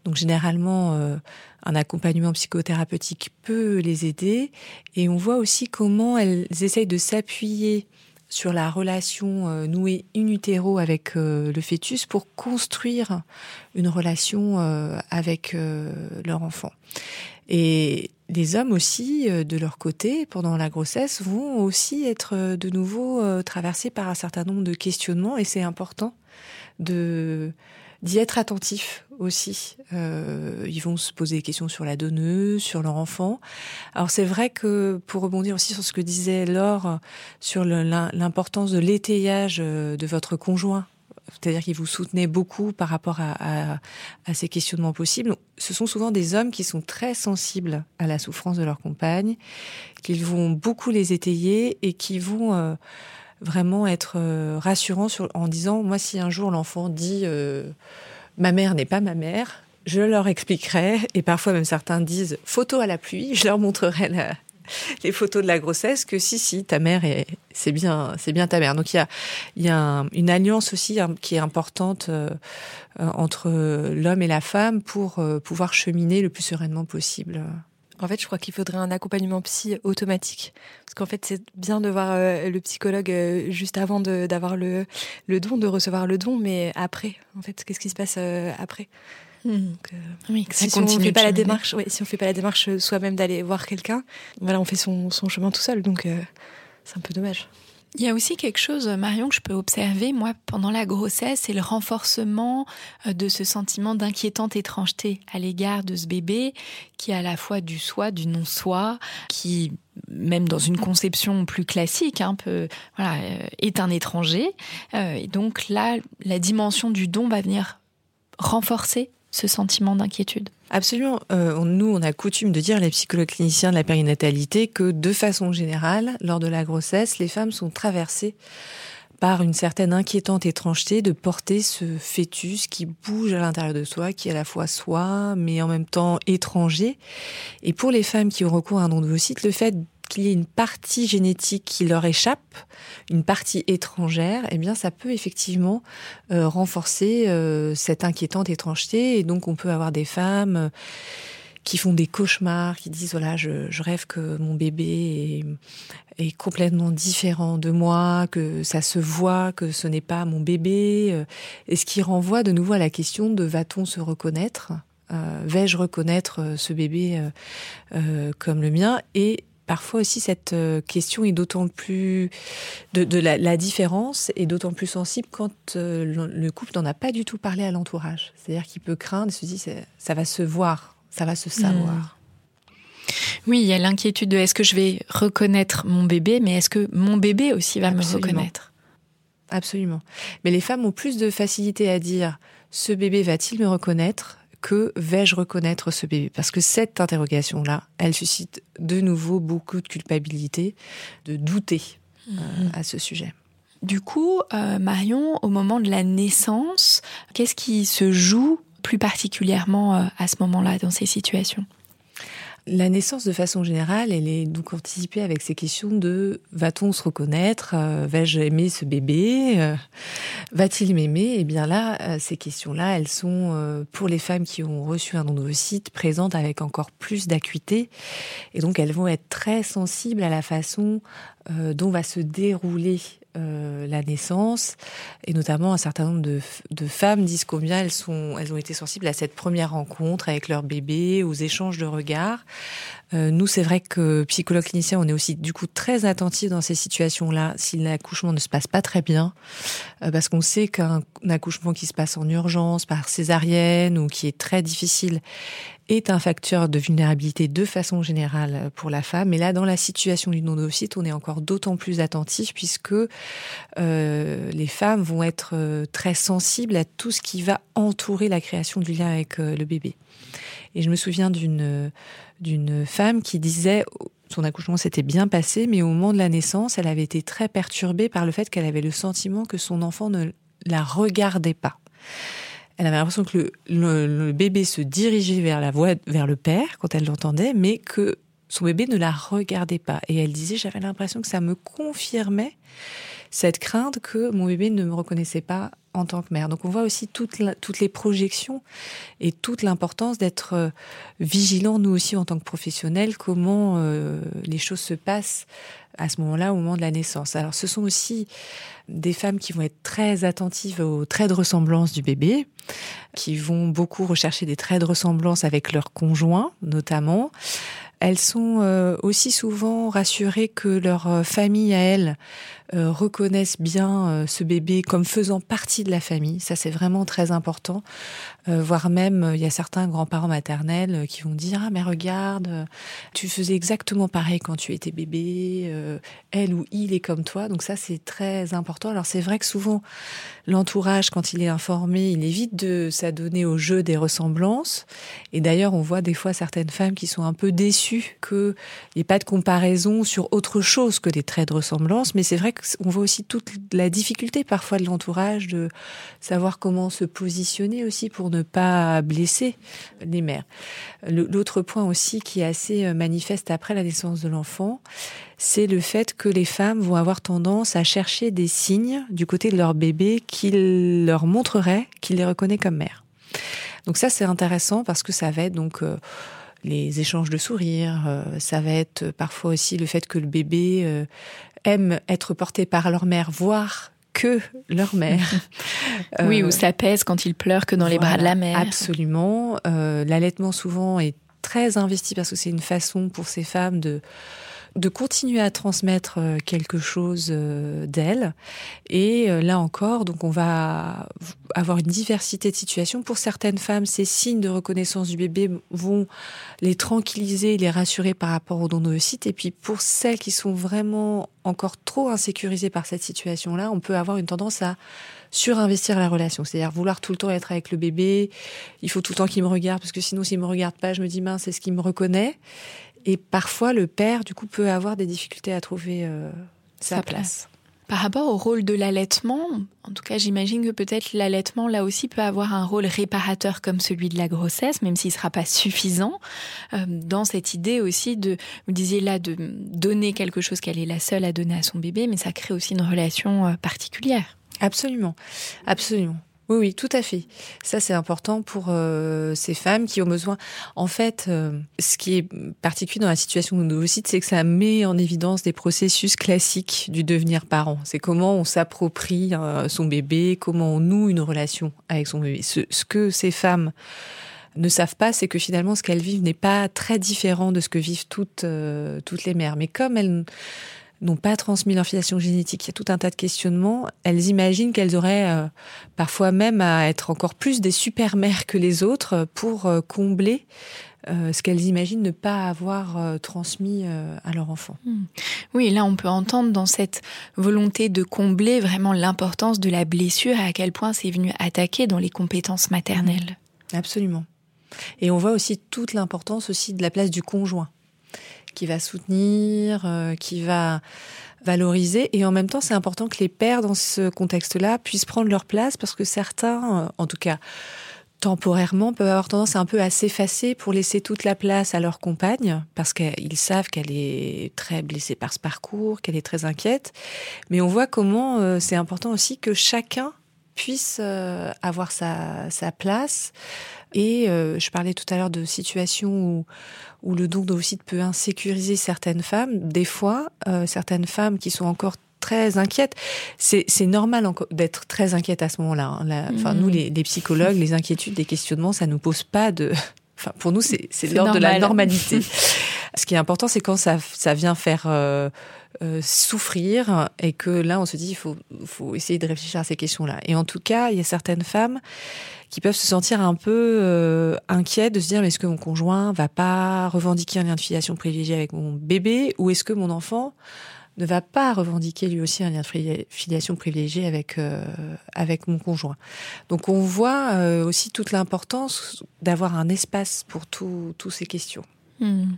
Donc généralement, euh, un accompagnement psychothérapeutique peut les aider et on voit aussi comment elles essayent de s'appuyer sur la relation euh, nouée in utero avec euh, le fœtus pour construire une relation avec leur enfant. Et les hommes aussi, euh, de leur côté, pendant la grossesse, vont aussi être euh, de nouveau euh, traversés par un certain nombre de questionnements et c'est important de d'y être attentif aussi. ils vont se poser des questions sur la donneuse, sur leur enfant. Alors c'est vrai que pour rebondir aussi sur ce que disait Laure sur l'importance de l'étayage de votre conjoint c'est-à-dire qu'ils vous soutenaient beaucoup par rapport à, ces questionnements possibles. Ce sont souvent des hommes qui sont très sensibles à la souffrance de leur compagne, qu'ils vont beaucoup les étayer et qui vont euh, vraiment être euh, rassurants en disant, moi si un jour l'enfant dit euh, ma mère n'est pas ma mère, je leur expliquerai, et parfois même certains disent photo à la pluie, je leur montrerai la, les photos de la grossesse que si si ta mère est c'est bien c'est bien ta mère. Donc il y a il y a une alliance aussi hein, qui est importante euh, entre l'homme et la femme pour euh, pouvoir cheminer le plus sereinement possible. En fait, je crois qu'il faudrait un accompagnement psy automatique. Parce qu'en fait, c'est bien de voir le psychologue juste avant d'avoir le, le don, de recevoir le don, mais après, en fait, qu'est-ce qui se passe après Hmm. Euh, oui, si, on fait pas la démarche, si on fait pas la démarche euh, soi-même d'aller voir quelqu'un, voilà, on fait son, chemin tout seul, donc euh, c'est un peu dommage. Il y a aussi quelque chose, Marion, que je peux observer, moi, pendant la grossesse, c'est le renforcement de ce sentiment d'inquiétante étrangeté à l'égard de ce bébé, qui est à la fois du soi, du non-soi, qui, même dans une conception plus classique, hein, peu, voilà, est un étranger. et donc là, la dimension du don va venir renforcer ce sentiment d'inquiétude Absolument. Euh, nous, on a coutume de dire, les psychologues cliniciens de la périnatalité, que de façon générale, lors de la grossesse, les femmes sont traversées par une certaine inquiétante étrangeté de porter ce fœtus qui bouge à l'intérieur de soi, qui est à la fois soi, mais en même temps étranger. Et pour les femmes qui ont recours à un don le fait qu'il y ait une partie génétique qui leur échappe, une partie étrangère, eh bien, ça peut effectivement euh, renforcer euh, cette inquiétante étrangeté. Et donc, on peut avoir des femmes euh, qui font des cauchemars, qui disent voilà, je, rêve que mon bébé est, est, complètement différent de moi, que ça se voit, que ce n'est pas mon bébé, et ce qui renvoie de nouveau à la question de va-t-on se reconnaître Vais-je reconnaître ce bébé comme le mien? Et parfois aussi cette euh, question est d'autant plus de, la, différence est d'autant plus sensible quand euh, le couple n'en a pas du tout parlé à l'entourage. C'est-à-dire qu'il peut craindre, se dit ça va se voir, ça va se hmm. savoir. Oui, il y a l'inquiétude de est-ce que je vais reconnaître mon bébé, mais est-ce que mon bébé aussi va me reconnaître? Absolument. Mais les femmes ont plus de facilité à dire ce bébé va-t-il me reconnaître? Que vais-je reconnaître ce bébé? Parce que cette interrogation-là, elle suscite de nouveau beaucoup de culpabilité, de douter euh, mhm. à ce sujet. Du coup, euh, Marion, au moment de la naissance, qu'est-ce qui se joue plus particulièrement euh, à ce moment-là dans ces situations? La naissance, de façon générale, elle est donc anticipée avec ces questions de va-t-on se reconnaître? Euh, Vais-je aimer ce bébé? Euh, Va-t-il m'aimer? Et eh bien là, euh, ces questions-là, elles sont pour les femmes qui ont reçu un site présentes avec encore plus d'acuité, et donc elles vont être très sensibles à la façon dont va se dérouler euh, la naissance, et notamment un certain nombre de, femmes disent combien elles, sont, elles ont été sensibles à cette première rencontre avec leur bébé, aux échanges de regards. Euh, nous, c'est vrai que psychologue clinicien, on est aussi du coup très attentifs dans ces situations-là si l'accouchement ne se passe pas très bien, euh, parce qu'on sait qu'un accouchement qui se passe en urgence, par césarienne ou qui est très difficile, est un facteur de vulnérabilité de façon générale pour la femme. Mais là, dans la situation du non-ovocyte, on est encore d'autant plus attentif puisque euh, les femmes vont être euh, très sensibles à tout ce qui va entourer la création du lien avec euh, le bébé. Et je me souviens d'une d'une femme qui disait son accouchement s'était bien passé, mais au moment de la naissance, elle avait été très perturbée par le fait qu'elle avait le sentiment que son enfant ne la regardait pas Elle avait l'impression que le, bébé se dirigeait vers la voix, vers le père quand elle l'entendait, mais que son bébé ne la regardait pas. Et elle disait, j'avais l'impression que ça me confirmait cette crainte que mon bébé ne me reconnaissait pas en tant que mère. Donc on voit aussi toutes les projections et toute l'importance d'être euh, vigilant, nous aussi en tant que professionnels, comment euh, les choses se passent à ce moment-là, au moment de la naissance. Alors ce sont aussi des femmes qui vont être très attentives aux traits de ressemblance du bébé, qui vont beaucoup rechercher des traits de ressemblance avec leur conjoint, notamment. Elles sont euh, aussi souvent rassurées que leur euh, famille à elles euh, reconnaissent bien ce bébé comme faisant partie de la famille. Ça, c'est vraiment très important. voire même, il y a certains grands-parents maternels qui vont dire ah mais regarde, tu faisais exactement pareil quand tu étais bébé. elle ou il est comme toi. Donc ça, c'est très important. Alors c'est vrai que souvent l'entourage, quand il est informé, il évite de s'adonner au jeu des ressemblances. Et d'ailleurs, on voit des fois certaines femmes qui sont un peu déçues qu'il n'y ait pas de comparaison sur autre chose que des traits de ressemblance. Mais c'est vrai qu'on voit aussi toute la difficulté parfois de l'entourage de savoir comment se positionner aussi pour ne pas blesser les mères. L'autre point aussi qui est assez euh, manifeste après la naissance de l'enfant, c'est le fait que les femmes vont avoir tendance à chercher des signes du côté de leur bébé qui leur montreraient qu'il les reconnaît comme mère. Donc ça c'est intéressant parce que ça va être donc euh, les échanges de sourires, euh, ça va être parfois aussi le fait que le bébé aime être porté par leur mère, voire que leur mère. oui, ou ça pèse quand il pleure que dans les bras de la mère. Absolument. L'allaitement souvent est très investi parce que c'est une façon pour ces femmes de de continuer à transmettre euh, quelque chose euh, d'elle. Et euh, là encore, donc on va avoir une diversité de situations. Pour certaines femmes, ces signes de reconnaissance du bébé vont les tranquilliser, les rassurer par rapport au don de site. Et puis pour celles qui sont vraiment encore trop insécurisées par cette situation-là, on peut avoir une tendance à surinvestir la relation, c'est-à-dire vouloir tout le temps être avec le bébé. Il faut tout le temps qu'il me regarde parce que sinon s'il me regarde pas, je me dis mince, c'est ce qu'il me reconnaît? Et parfois, le père, du coup, peut avoir des difficultés à trouver euh, sa, place. Par rapport au rôle de l'allaitement, en tout cas, j'imagine que peut-être l'allaitement, là aussi, peut avoir un rôle réparateur comme celui de la grossesse, même s'il ne sera pas suffisant, euh, dans cette idée aussi de, vous disiez là, de donner quelque chose qu'elle est la seule à donner à son bébé, mais ça crée aussi une relation euh, particulière. Absolument, absolument. Oui, oui, tout à fait. Ça, c'est important pour euh, ces femmes qui ont besoin. En fait, euh, ce qui est particulier dans la situation de site, c'est que ça met en évidence des processus classiques du devenir parent. C'est comment on s'approprie euh, son bébé, comment on noue une relation avec son bébé. Ce, ce que ces femmes ne savent pas, c'est que finalement, ce qu'elles vivent n'est pas très différent de ce que vivent toutes, toutes les mères. Mais comme elles n'ont pas transmis leur filiation génétique. Il y a tout un tas de questionnements. Elles imaginent qu'elles auraient euh, parfois même à être encore plus des super-mères que les autres pour euh, combler euh, ce qu'elles imaginent ne pas avoir transmis à leur enfant. Hmm. Oui, là on peut entendre dans cette volonté de combler vraiment l'importance de la blessure et à quel point c'est venu attaquer dans les compétences maternelles. Absolument. Et on voit aussi toute l'importance aussi de la place du conjoint qui va soutenir, euh, qui va valoriser. Et en même temps, c'est important que les pères, dans ce contexte-là, puissent prendre leur place parce que certains, euh, en tout cas temporairement, peuvent avoir tendance un peu à s'effacer pour laisser toute la place à leur compagne parce qu'ils savent qu'elle est très blessée par ce parcours, qu'elle est très inquiète. Mais on voit comment euh, c'est important aussi que chacun puisse avoir sa, sa place. Et je parlais tout à l'heure de situations où où le don d'ovocytes peut insécuriser certaines femmes. Des fois, euh, certaines femmes qui sont encore très inquiètes. C'est, normal d'être très inquiète à ce moment-là. Hein. Enfin, nous, mm. les, psychologues, les inquiétudes, les questionnements, ça nous pose pas de. Enfin, pour nous, c'est, l'ordre de la normalité. ce qui est important, c'est quand ça, ça vient faire euh, euh, souffrir et que là, on se dit, il faut, faut essayer de réfléchir à ces questions-là. Et en tout cas, il y a certaines femmes qui peuvent se sentir un peu euh, inquiets de se dire, est-ce que mon conjoint va pas revendiquer un lien de filiation privilégié avec mon bébé ou est-ce que mon enfant ne va pas revendiquer lui aussi un lien de filiation privilégié avec euh, avec mon conjoint? Donc on voit aussi toute l'importance d'avoir un espace pour toutes ces questions. Hmm.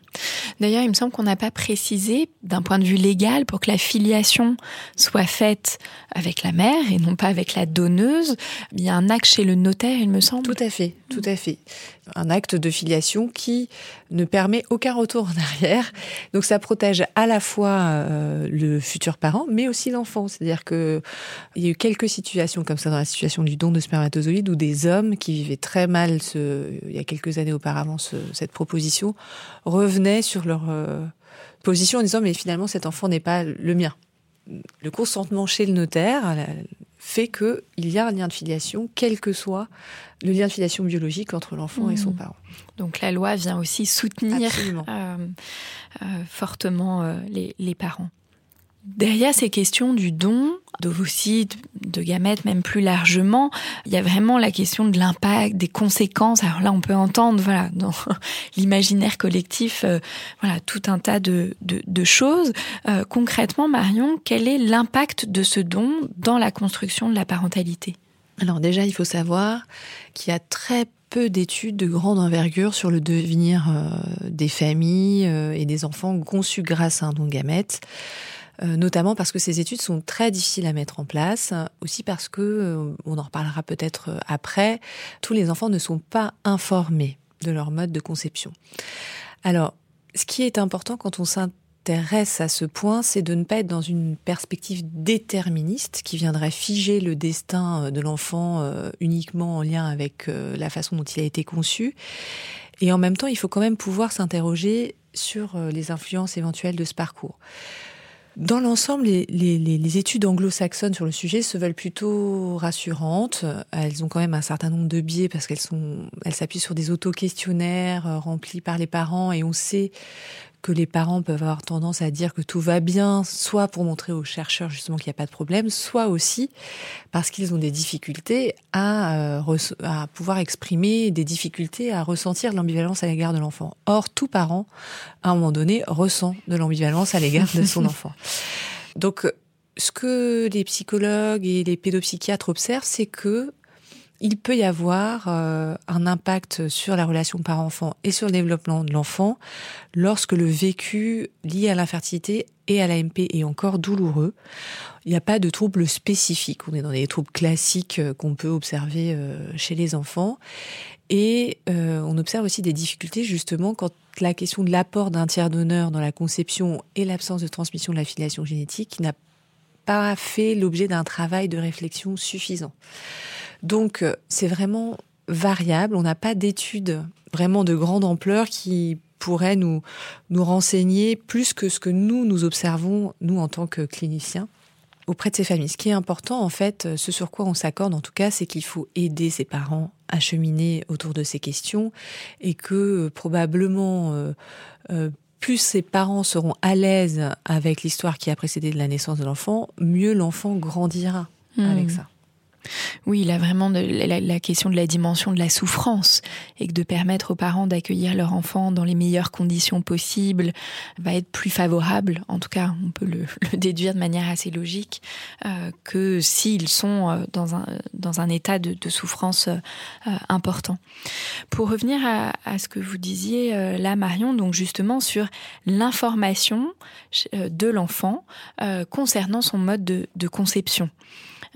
D'ailleurs, il me semble qu'on n'a pas précisé, d'un point de vue légal, pour que la filiation soit faite avec la mère et non pas avec la donneuse, il y a un acte chez le notaire, il me semble. Tout à fait, tout à fait. Un acte de filiation qui ne permet aucun retour en arrière. Donc ça protège à la fois euh, le futur parent, mais aussi l'enfant. C'est-à-dire que il y a eu quelques situations comme ça dans la situation du don de spermatozoïdes où des hommes qui vivaient très mal il y a quelques années auparavant ce, cette proposition revenaient sur leur euh, position en disant mais finalement cet enfant n'est pas le mien. Le consentement chez le notaire fait que il y a un lien de filiation, quel que soit le lien de filiation biologique entre l'enfant et son Mmh. parent. Donc la loi vient aussi soutenir euh, euh, fortement euh, les, les parents. Derrière ces questions du don d'ovocytes, de gamètes, même plus largement, il y a vraiment la question de l'impact, des conséquences. Alors là, on peut entendre, voilà, dans l'imaginaire collectif, euh, voilà, tout un tas de, de, choses. Euh, concrètement, Marion, quel est l'impact de ce don dans la construction de la parentalité? Alors déjà, il faut savoir qu'il y a très peu d'études de grande envergure sur le devenir euh, des familles et des enfants conçus grâce à un don. Euh, notamment parce que ces études sont très difficiles à mettre en place, aussi parce que, euh, on en reparlera peut-être euh, après, tous les enfants ne sont pas informés de leur mode de conception. Alors, ce qui est important quand on s'intéresse à ce point, c'est de ne pas être dans une perspective déterministe qui viendrait figer le destin euh, de l'enfant euh, uniquement en lien avec euh, la façon dont il a été conçu. Et en même temps, il faut quand même pouvoir s'interroger sur euh, les influences éventuelles de ce parcours. Dans l'ensemble, les, études anglo-saxonnes sur le sujet se veulent plutôt rassurantes. Elles ont quand même un certain nombre de biais parce qu'elles sont, elles s'appuient sur des auto-questionnaires euh, remplis par les parents et on sait que les parents peuvent avoir tendance à dire que tout va bien, soit pour montrer aux chercheurs justement qu'il n'y a pas de problème, soit aussi parce qu'ils ont des difficultés à, euh, à pouvoir exprimer des difficultés à ressentir de l'ambivalence à l'égard de l'enfant. Or, tout parent, à un moment donné, ressent de l'ambivalence à l'égard de son enfant. Donc, ce que les psychologues et les pédopsychiatres observent, c'est que il peut y avoir euh, un impact sur la relation parent-enfant et sur le développement de l'enfant lorsque le vécu lié à l'infertilité et à l'AMP est encore douloureux. Il n'y a pas de troubles spécifiques. On est dans des troubles classiques euh, qu'on peut observer euh, chez les enfants. Et on observe aussi des difficultés justement quand la question de l'apport d'un tiers d'honneur dans la conception et l'absence de transmission de la filiation génétique n'a pas fait l'objet d'un travail de réflexion suffisant. Donc euh, c'est vraiment variable. On n'a pas d'études vraiment de grande ampleur qui pourraient nous, nous renseigner plus que ce que nous, nous observons, nous, en tant que cliniciens auprès de ces familles. Ce qui est important, en fait, ce sur quoi on s'accorde, en tout cas, c'est qu'il faut aider ces parents à cheminer autour de ces questions et que euh, probablement euh, euh, plus ces parents seront à l'aise avec l'histoire qui a précédé la naissance de l'enfant, mieux l'enfant grandira Hmm. avec ça. Oui, il a vraiment la, la question de la dimension de la souffrance et que de permettre aux parents d'accueillir leur enfant dans les meilleures conditions possibles va être plus favorable, en tout cas on peut le, déduire de manière assez logique, euh, que s'ils sont euh, dans un, état de, souffrance euh, important. Pour revenir à, ce que vous disiez là, Marion, donc justement sur l'information de l'enfant concernant son mode de, de conception.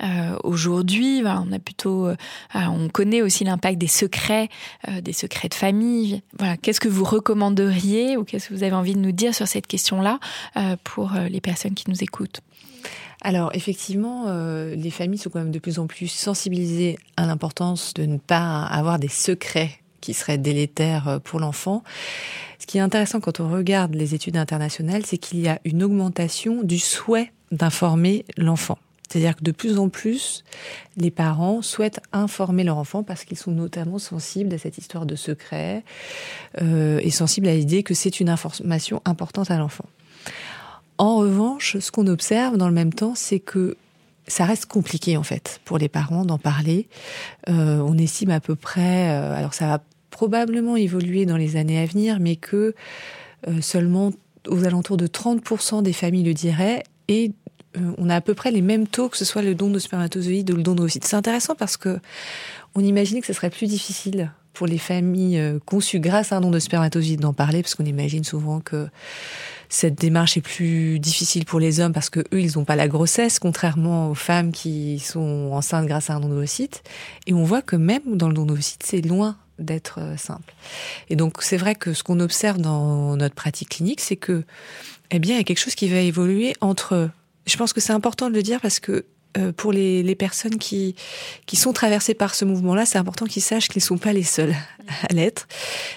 Euh, Aujourd'hui, voilà, on a plutôt, euh, on connaît aussi l'impact des secrets, euh, des secrets de famille. Voilà, qu'est-ce que vous recommanderiez ou qu'est-ce que vous avez envie de nous dire sur cette question-là euh, pour les personnes qui nous écoutent? Alors effectivement, euh, les familles sont quand même de plus en plus sensibilisées à l'importance de ne pas avoir des secrets qui seraient délétères pour l'enfant. Ce qui est intéressant quand on regarde les études internationales, c'est qu'il y a une augmentation du souhait d'informer l'enfant. C'est-à-dire que de plus en plus, les parents souhaitent informer leur enfant parce qu'ils sont notamment sensibles à cette histoire de secret euh, et sensibles à l'idée que c'est une information importante à l'enfant. En revanche, ce qu'on observe dans le même temps, c'est que ça reste compliqué en fait pour les parents d'en parler. Euh, on estime à peu près, euh, alors ça va probablement évoluer dans les années à venir, mais que seulement aux alentours de 30% des familles le diraient et euh, on a à peu près les mêmes taux que ce soit le don de spermatozoïdes ou le don d'ovocytes. C'est intéressant parce que on imaginait que ce serait plus difficile pour les familles euh, conçues grâce à un don de spermatozoïdes d'en parler, parce qu'on imagine souvent que cette démarche est plus difficile pour les hommes parce que eux, ils n'ont pas la grossesse, contrairement aux femmes qui sont enceintes grâce à un don d'ovocytes. Et on voit que même dans le don d'ovocytes, c'est loin d'être euh, simple. Et donc, c'est vrai que ce qu'on observe dans notre pratique clinique, c'est que, eh bien, il y a quelque chose qui va évoluer entre. Je pense que c'est important de le dire parce que euh, pour les, les, personnes qui, qui sont traversées par ce mouvement-là, c'est important qu'ils sachent qu'ils ne sont pas les seuls à l'être.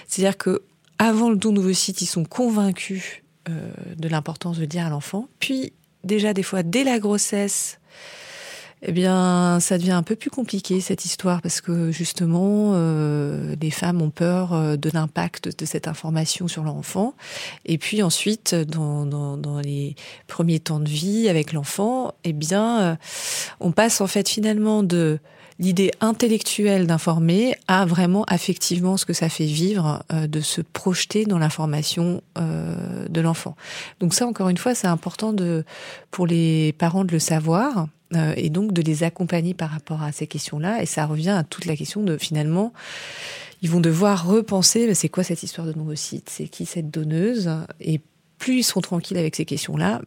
C'est-à-dire que avant le don d'ovocytes, ils sont convaincus euh, de l'importance de le dire à l'enfant. Puis, déjà, des fois, dès la grossesse, eh bien, ça devient un peu plus compliqué cette histoire parce que justement, euh, les femmes ont peur euh, de l'impact de cette information sur leur enfant. Et puis ensuite, dans, dans, dans les premiers temps de vie avec l'enfant, eh bien, euh, on passe en fait finalement de l'idée intellectuelle d'informer à vraiment affectivement ce que ça fait vivre euh, de se projeter dans l'information euh, de l'enfant. Donc ça, encore une fois, c'est important de pour les parents de le savoir euh, et donc de les accompagner par rapport à ces questions-là. Et ça revient à toute la question de finalement, ils vont devoir repenser, bah, c'est quoi cette histoire de site c'est qui cette donneuse, et plus ils seront tranquilles avec ces questions-là,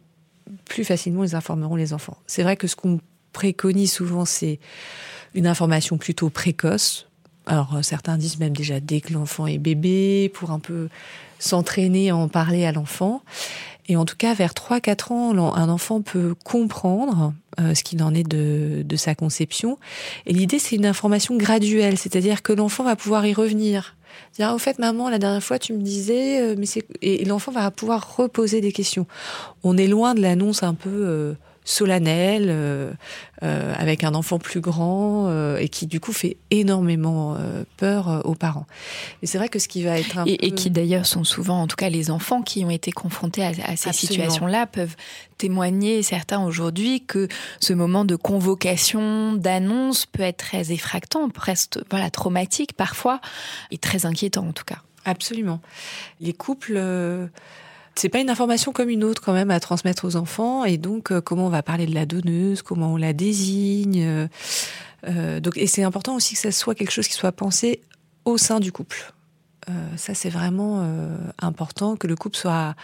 plus facilement ils informeront les enfants. C'est vrai que ce qu'on préconise souvent, c'est une information plutôt précoce. Alors certains disent même déjà dès que l'enfant est bébé, pour un peu s'entraîner à en parler à l'enfant. Et en tout cas, vers 3-4 ans, un enfant peut comprendre euh, ce qu'il en est de, de sa conception. Et l'idée, c'est une information graduelle, c'est-à-dire que l'enfant va pouvoir y revenir. Dire, ah, au fait, maman, la dernière fois, tu me disais, euh, mais c'est... Et, l'enfant va pouvoir reposer des questions. On est loin de l'annonce un peu... Euh, solennel, euh, euh, avec un enfant plus grand euh, et qui du coup fait énormément euh, peur euh, aux parents. Et c'est vrai que ce qui va être un et, peu... et qui d'ailleurs sont souvent, en tout cas les enfants qui ont été confrontés à, à ces situations-là peuvent témoigner certains aujourd'hui que ce moment de convocation, d'annonce peut être très effractant, presque voilà traumatique parfois et très inquiétant en tout cas. Absolument. Les couples c'est pas une information comme une autre quand même à transmettre aux enfants et donc euh, comment on va parler de la donneuse, comment on la désigne. Euh, euh, donc et c'est important aussi que ça soit quelque chose qui soit pensé au sein du couple. Euh, ça c'est vraiment euh, important que le couple soit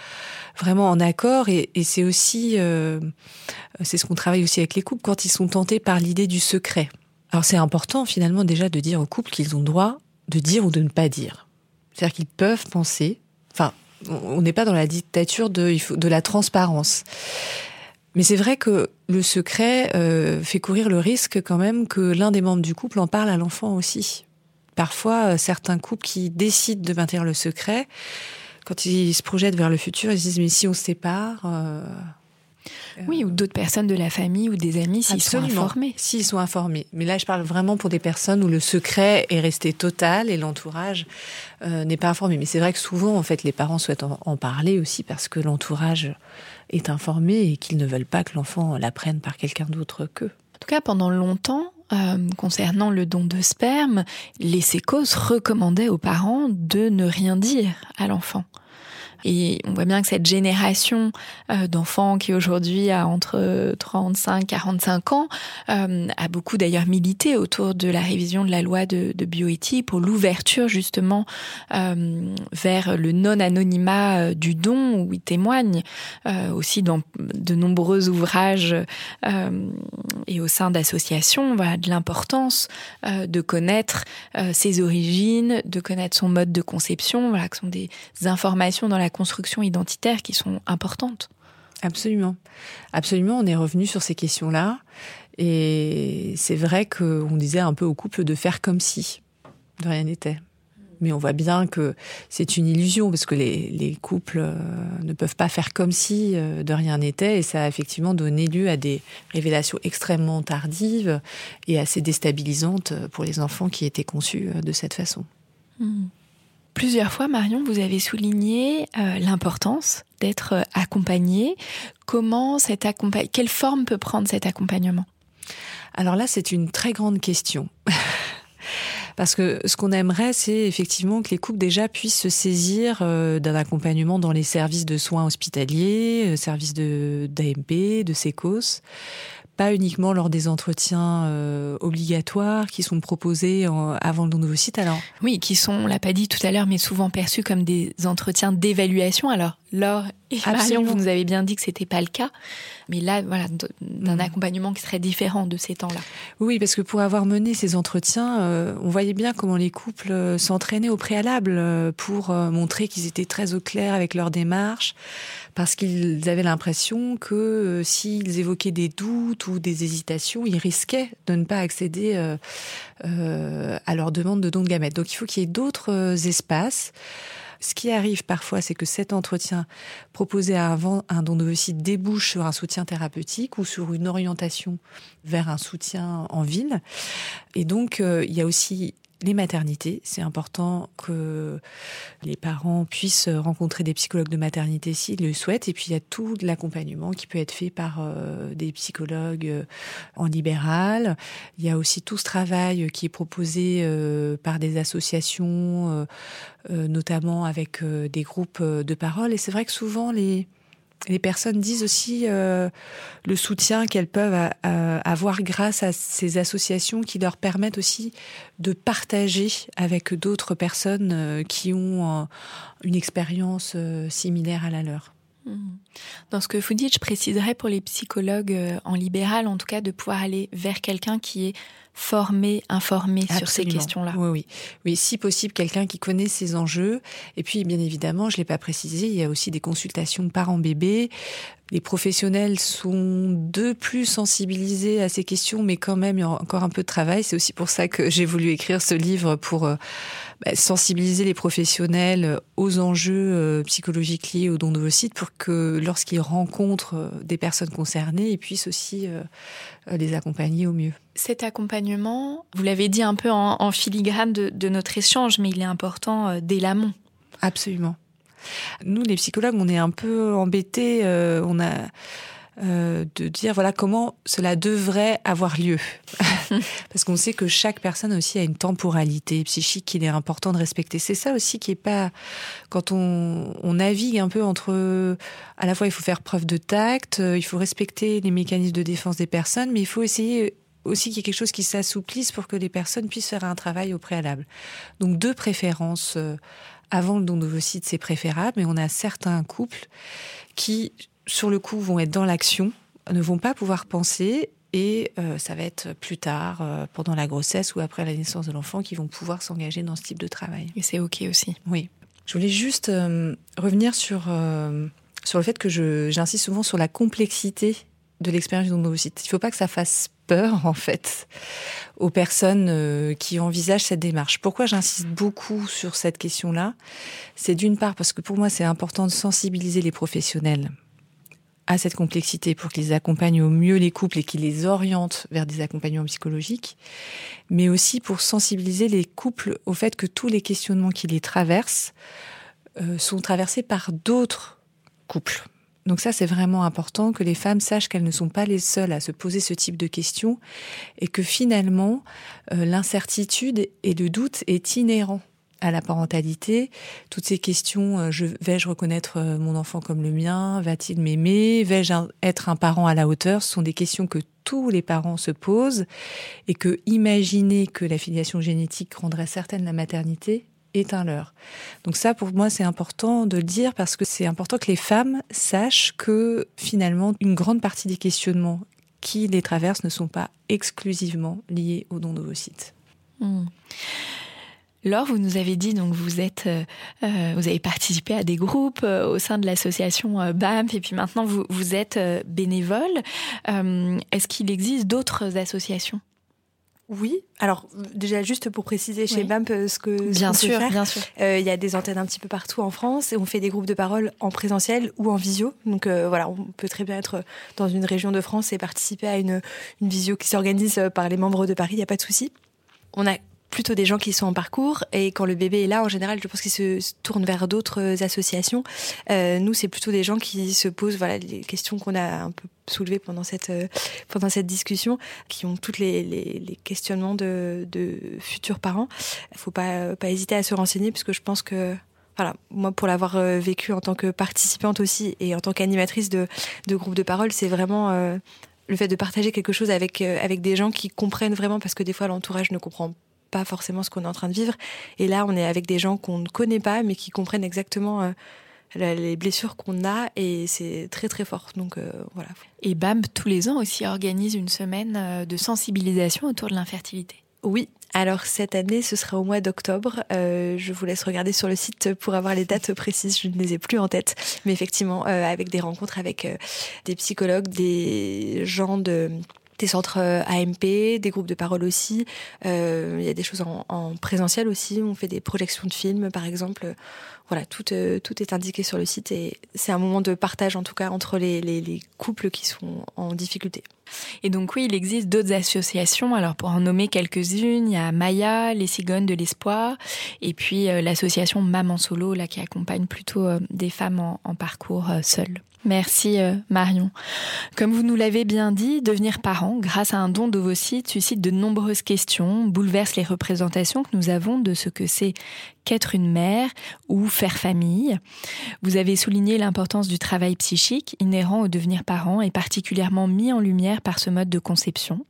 vraiment en accord et, et c'est aussi euh, c'est ce qu'on travaille aussi avec les couples quand ils sont tentés par l'idée du secret. Alors c'est important finalement déjà de dire aux couples qu'ils ont droit de dire ou de ne pas dire. C'est-à-dire qu'ils peuvent penser, enfin on n'est pas dans la dictature de, de la transparence. Mais c'est vrai que le secret euh, fait courir le risque quand même que l'un des membres du couple en parle à l'enfant aussi. Parfois, euh, certains couples qui décident de maintenir le secret, quand ils se projettent vers le futur, ils se disent mais si on se sépare. Euh, oui, ou d'autres personnes de la famille ou des amis s'ils sont informés. S'ils sont informés. Mais là, je parle vraiment pour des personnes où le secret est resté total et l'entourage euh, n'est pas informé. Mais c'est vrai que souvent, en fait, les parents souhaitent en, en parler aussi parce que l'entourage est informé et qu'ils ne veulent pas que l'enfant l'apprenne par quelqu'un d'autre qu'eux. En tout cas, pendant longtemps, euh, concernant le don de sperme, les sécos recommandaient aux parents de ne rien dire à l'enfant. Et on voit bien que cette génération euh, d'enfants qui aujourd'hui a entre 35 45 ans euh, a beaucoup d'ailleurs milité autour de la révision de la loi de, de bioéthique pour l'ouverture justement euh, vers le non-anonymat du don où il témoigne aussi dans de nombreux ouvrages et au sein d'associations de l'importance de connaître ses origines, de connaître son mode de conception, voilà, que sont des informations dans la construction identitaire qui sont importantes. Absolument. Absolument, on est revenu sur ces questions-là. Et c'est vrai qu'on disait un peu au couple de faire comme si de rien n'était. Mais on voit bien que c'est une illusion parce que les, les couples euh, ne peuvent pas faire comme si euh, de rien n'était et ça a effectivement donné lieu à des révélations extrêmement tardives et assez déstabilisantes pour les enfants qui étaient conçus euh, de cette façon. Mmh. Plusieurs fois, Marion, vous avez souligné euh, l'importance d'être euh, accompagné. Comment cet quelle forme peut prendre cet accompagnement? Alors là, c'est une très grande question. Parce que ce qu'on aimerait, c'est effectivement que les couples déjà puissent se saisir euh, d'un accompagnement dans les services de soins hospitaliers, services d'AMP, de SECOS, pas uniquement lors des entretiens obligatoires qui sont proposés avant le don d'ovocytes. Alors? Oui, qui sont, on l'a pas dit tout à l'heure, mais souvent perçus comme des entretiens d'évaluation. Alors Laure et Marion, vous nous avez bien dit que c'était pas le cas, mais là, voilà, d'un mm. accompagnement qui serait différent de ces temps-là. Oui, parce que pour avoir mené ces entretiens, euh, on voyait bien comment les couples euh, s'entraînaient au préalable euh, pour montrer qu'ils étaient très au clair avec leur démarche, parce qu'ils avaient l'impression que s'ils évoquaient des doutes ou des hésitations, ils risquaient de ne pas accéder à leur demande de don de gamètes. Donc il faut qu'il y ait d'autres espaces. Ce qui arrive parfois, c'est que cet entretien proposé avant un don d'ovocytes débouche sur un soutien thérapeutique ou sur une orientation vers un soutien en ville. Et donc, euh, il y a aussi les maternités. C'est important que les parents puissent rencontrer des psychologues de maternité s'ils le souhaitent. Et puis il y a tout l'accompagnement qui peut être fait par euh, des psychologues euh, en libéral. Il y a aussi tout ce travail qui est proposé euh, par des associations, notamment avec des groupes de parole. Et c'est vrai que souvent les les personnes disent aussi euh, le soutien qu'elles peuvent avoir grâce à ces associations qui leur permettent aussi de partager avec d'autres personnes euh, qui ont une expérience euh, similaire à la leur. Mmh. Dans ce que vous dites, je préciserais pour les psychologues en libéral, en tout cas, de pouvoir aller vers quelqu'un qui est formé, informé sur ces questions-là. Oui, oui, oui. Si possible, quelqu'un qui connaît ces enjeux. Et puis, bien évidemment, je l'ai pas précisé, il y a aussi des consultations parents-bébés. Les professionnels sont de plus sensibilisés à ces questions, mais quand même, il y a encore un peu de travail. C'est aussi pour ça que j'ai voulu écrire ce livre pour euh, bah, sensibiliser les professionnels aux enjeux euh, psychologiques liés au don d'ovocytes pour que lorsqu'ils rencontrent euh, des personnes concernées, ils puissent aussi euh, les accompagner au mieux. Cet accompagnement, vous l'avez dit un peu en, filigrane de, de, notre échange, mais il est important dès l'amont. Absolument. Nous, les psychologues, on est un peu embêtés. on a euh, de dire voilà comment cela devrait avoir lieu. Parce qu'on sait que chaque personne aussi a une temporalité psychique qu'il est important de respecter. C'est ça aussi qui est pas quand on, on, navigue un peu entre à la fois il faut faire preuve de tact, euh, il faut respecter les mécanismes de défense des personnes, mais il faut essayer aussi qu'il y ait quelque chose qui s'assouplisse pour que les personnes puissent faire un travail au préalable. Donc deux préférences euh, avant le don d'ovocytes, c'est préférable, mais on a certains couples qui sur le coup, vont être dans l'action, ne vont pas pouvoir penser et euh, ça va être plus tard, euh, pendant la grossesse ou après la naissance de l'enfant, qu'ils vont pouvoir s'engager dans ce type de travail. Et c'est OK aussi. Oui. Je voulais juste euh, revenir sur, sur le fait que j'insiste souvent sur la complexité de l'expérience du d'ovocytes. Il ne faut pas que ça fasse peur, en fait, aux personnes qui envisagent cette démarche. Pourquoi j'insiste beaucoup sur cette question-là? C'est d'une part parce que pour moi, c'est important de sensibiliser les professionnels à cette complexité pour qu'ils accompagnent au mieux les couples et qu'ils les orientent vers des accompagnements psychologiques, mais aussi pour sensibiliser les couples au fait que tous les questionnements qui les traversent euh, sont traversés par d'autres couples. Donc ça, c'est vraiment important que les femmes sachent qu'elles ne sont pas les seules à se poser ce type de questions et que finalement, euh, l'incertitude et le doute est inhérent à la parentalité, toutes ces questions, euh, je, vais-je reconnaître euh, mon enfant comme le mien? Va-t-il m'aimer? Vais-je être un parent à la hauteur? Ce sont des questions que tous les parents se posent et que imaginer que la filiation génétique rendrait certaine la maternité est un leurre. Donc ça, pour moi, c'est important de le dire parce que c'est important que les femmes sachent que finalement, une grande partie des questionnements qui les traversent ne sont pas exclusivement liés au don d'ovocytes. Hmm. Laure, vous nous avez dit donc vous êtes, euh, euh, vous avez participé à des groupes euh, au sein de l'association BAMP et puis maintenant vous, vous êtes bénévole. Est-ce qu'il existe d'autres associations? Oui, alors déjà juste pour préciser chez BAMP ce que bien sûr, faire, bien sûr, il y a des antennes un petit peu partout en France et on fait des groupes de parole en présentiel ou en visio. Donc voilà, on peut très bien être dans une région de France et participer à une, une visio qui s'organise par les membres de Paris, il n'y a pas de souci. On a plutôt des gens qui sont en parcours et quand le bébé est là, en général, je pense qu'ils se tournent vers d'autres associations. Euh, nous, c'est plutôt des gens qui se posent voilà les questions qu'on a un peu soulevées pendant cette euh, pendant cette discussion, qui ont toutes les, les, les questionnements de, de, futurs parents. Il faut pas pas hésiter à se renseigner parce que je pense que voilà, moi pour l'avoir euh, vécu en tant que participante aussi et en tant qu'animatrice de, de groupe de parole, c'est vraiment le fait de partager quelque chose avec, avec des gens qui comprennent vraiment, parce que des fois l'entourage ne comprend pas forcément ce qu'on est en train de vivre. Et là, on est avec des gens qu'on ne connaît pas, mais qui comprennent exactement les blessures qu'on a et c'est très très fort. Donc voilà. Et BAM, tous les ans aussi, organise une semaine de sensibilisation autour de l'infertilité. Oui, alors cette année, ce sera au mois d'octobre. Euh, je vous laisse regarder sur le site pour avoir les dates précises. Je ne les ai plus en tête, mais effectivement, euh, avec des rencontres avec euh, des psychologues, des gens de des centres AMP, des groupes de parole aussi. il y a des choses en, en, présentiel aussi. On fait des projections de films, par exemple. Voilà, tout, tout est indiqué sur le site et c'est un moment de partage, en tout cas, entre les, les, les couples qui sont en difficulté. Et donc oui, il existe d'autres associations. Alors pour en nommer quelques-unes, il y a Maya, les cigognes de l'espoir, et puis euh, l'association Maman Solo, là qui accompagne plutôt euh, des femmes en, parcours euh, seules. Merci Marion. Comme vous nous l'avez bien dit, devenir parent grâce à un don d'ovocytes suscite de nombreuses questions, bouleverse les représentations que nous avons de ce que c'est qu'être une mère ou faire famille. Vous avez souligné l'importance du travail psychique inhérent au devenir parent et particulièrement mis en lumière par ce mode de conception.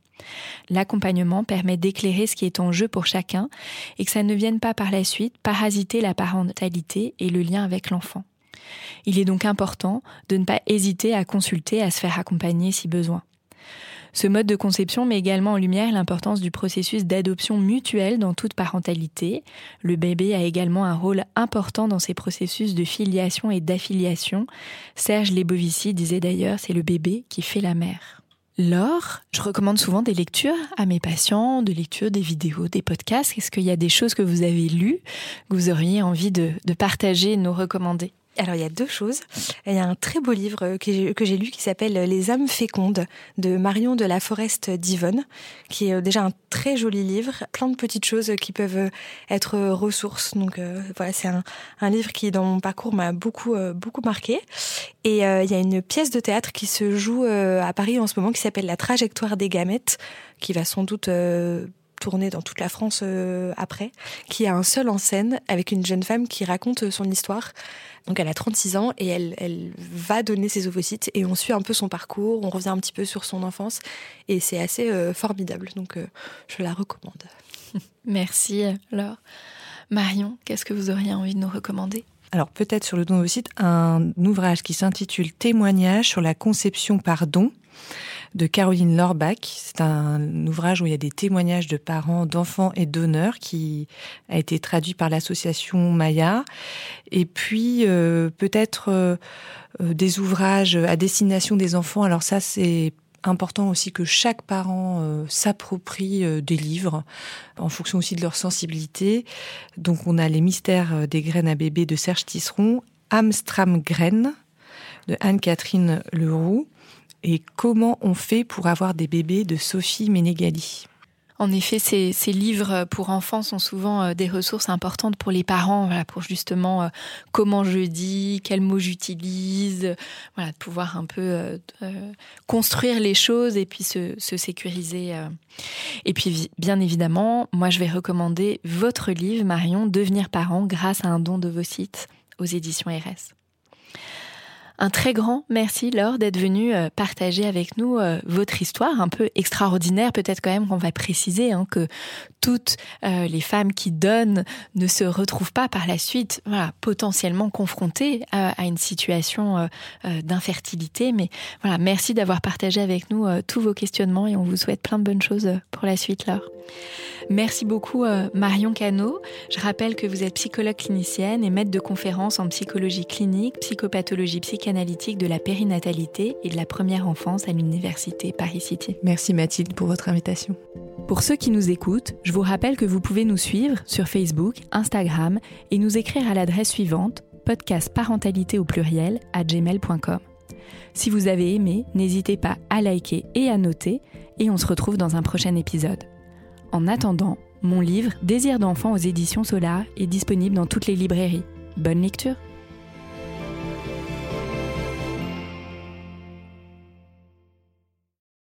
L'accompagnement permet d'éclairer ce qui est en jeu pour chacun et que ça ne vienne pas par la suite parasiter la parentalité et le lien avec l'enfant. Il est donc important de ne pas hésiter à consulter, à se faire accompagner si besoin. Ce mode de conception met également en lumière l'importance du processus d'adoption mutuelle dans toute parentalité. Le bébé a également un rôle important dans ces processus de filiation et d'affiliation. Serge Lebovici disait d'ailleurs, c'est le bébé qui fait la mère. Laure, je recommande souvent des lectures à mes patients, de lectures, des vidéos, des podcasts. Est-ce qu'il y a des choses que vous avez lues, que vous auriez envie de, partager de nous recommander? Alors il y a deux choses. Il y a un très beau livre que j'ai lu qui s'appelle Les âmes fécondes de Marion de la Forest d'Yvonne, qui est déjà un très joli livre, plein de petites choses qui peuvent être ressources. Donc euh, voilà, c'est un, livre qui dans mon parcours m'a beaucoup euh, beaucoup marqué. Et euh, il y a une pièce de théâtre qui se joue à Paris en ce moment qui s'appelle La trajectoire des gamètes, qui va sans doute tourner dans toute la France après, qui a un seul en scène avec une jeune femme qui raconte son histoire donc elle a 36 ans et elle, elle va donner ses ovocytes et on suit un peu son parcours, on revient un petit peu sur son enfance et c'est assez euh, formidable. Donc euh, je la recommande. Merci Laure. Marion, qu'est-ce que vous auriez envie de nous recommander? Alors peut-être sur le don ovocyte, un ouvrage qui s'intitule Témoignage sur la conception par don de Caroline Lorbach. C'est un ouvrage où il y a des témoignages de parents, d'enfants et d'honneurs qui a été traduit par l'association Maya. Et puis euh, peut-être euh, euh, des ouvrages à destination des enfants. Alors ça, c'est important aussi que chaque parent s'approprie des livres en fonction aussi de leur sensibilité. Donc on a les mystères des graines à bébé de Serge Tisseron, Amstram Graines de Anne-Catherine Leroux et comment on fait pour avoir des bébés de Sophie Ménégali. En effet, ces, livres pour enfants sont souvent euh, des ressources importantes pour les parents, pour justement euh, comment je dis, quels mots j'utilise, voilà, de pouvoir un peu euh, construire les choses et puis se, se sécuriser. Et puis, bien évidemment, moi, je vais recommander votre livre, Marion, Devenir parent grâce à un don de vos sites aux éditions RS. Un très grand merci Laure d'être venue euh, partager avec nous euh, votre histoire un peu extraordinaire. Peut-être quand même qu'on va préciser hein, que toutes euh, les femmes qui donnent ne se retrouvent pas par la suite potentiellement confrontées à, une situation d'infertilité. Mais voilà, merci d'avoir partagé avec nous tous vos questionnements et on vous souhaite plein de bonnes choses pour la suite Laure. Merci beaucoup Marion Cano. Je rappelle que vous êtes psychologue clinicienne et maître de conférences en psychologie clinique, psychopathologie psychiatrique analytique de la périnatalité et de la première enfance à l'université Paris-City. Merci Mathilde pour votre invitation. Pour ceux qui nous écoutent, je vous rappelle que vous pouvez nous suivre sur Facebook, Instagram et nous écrire à l'adresse suivante podcast parentalité au pluriel à gmail.com. Si vous avez aimé, n'hésitez pas à liker et à noter et on se retrouve dans un prochain épisode. En attendant, mon livre Désir d'enfant aux éditions Solar est disponible dans toutes les librairies. Bonne lecture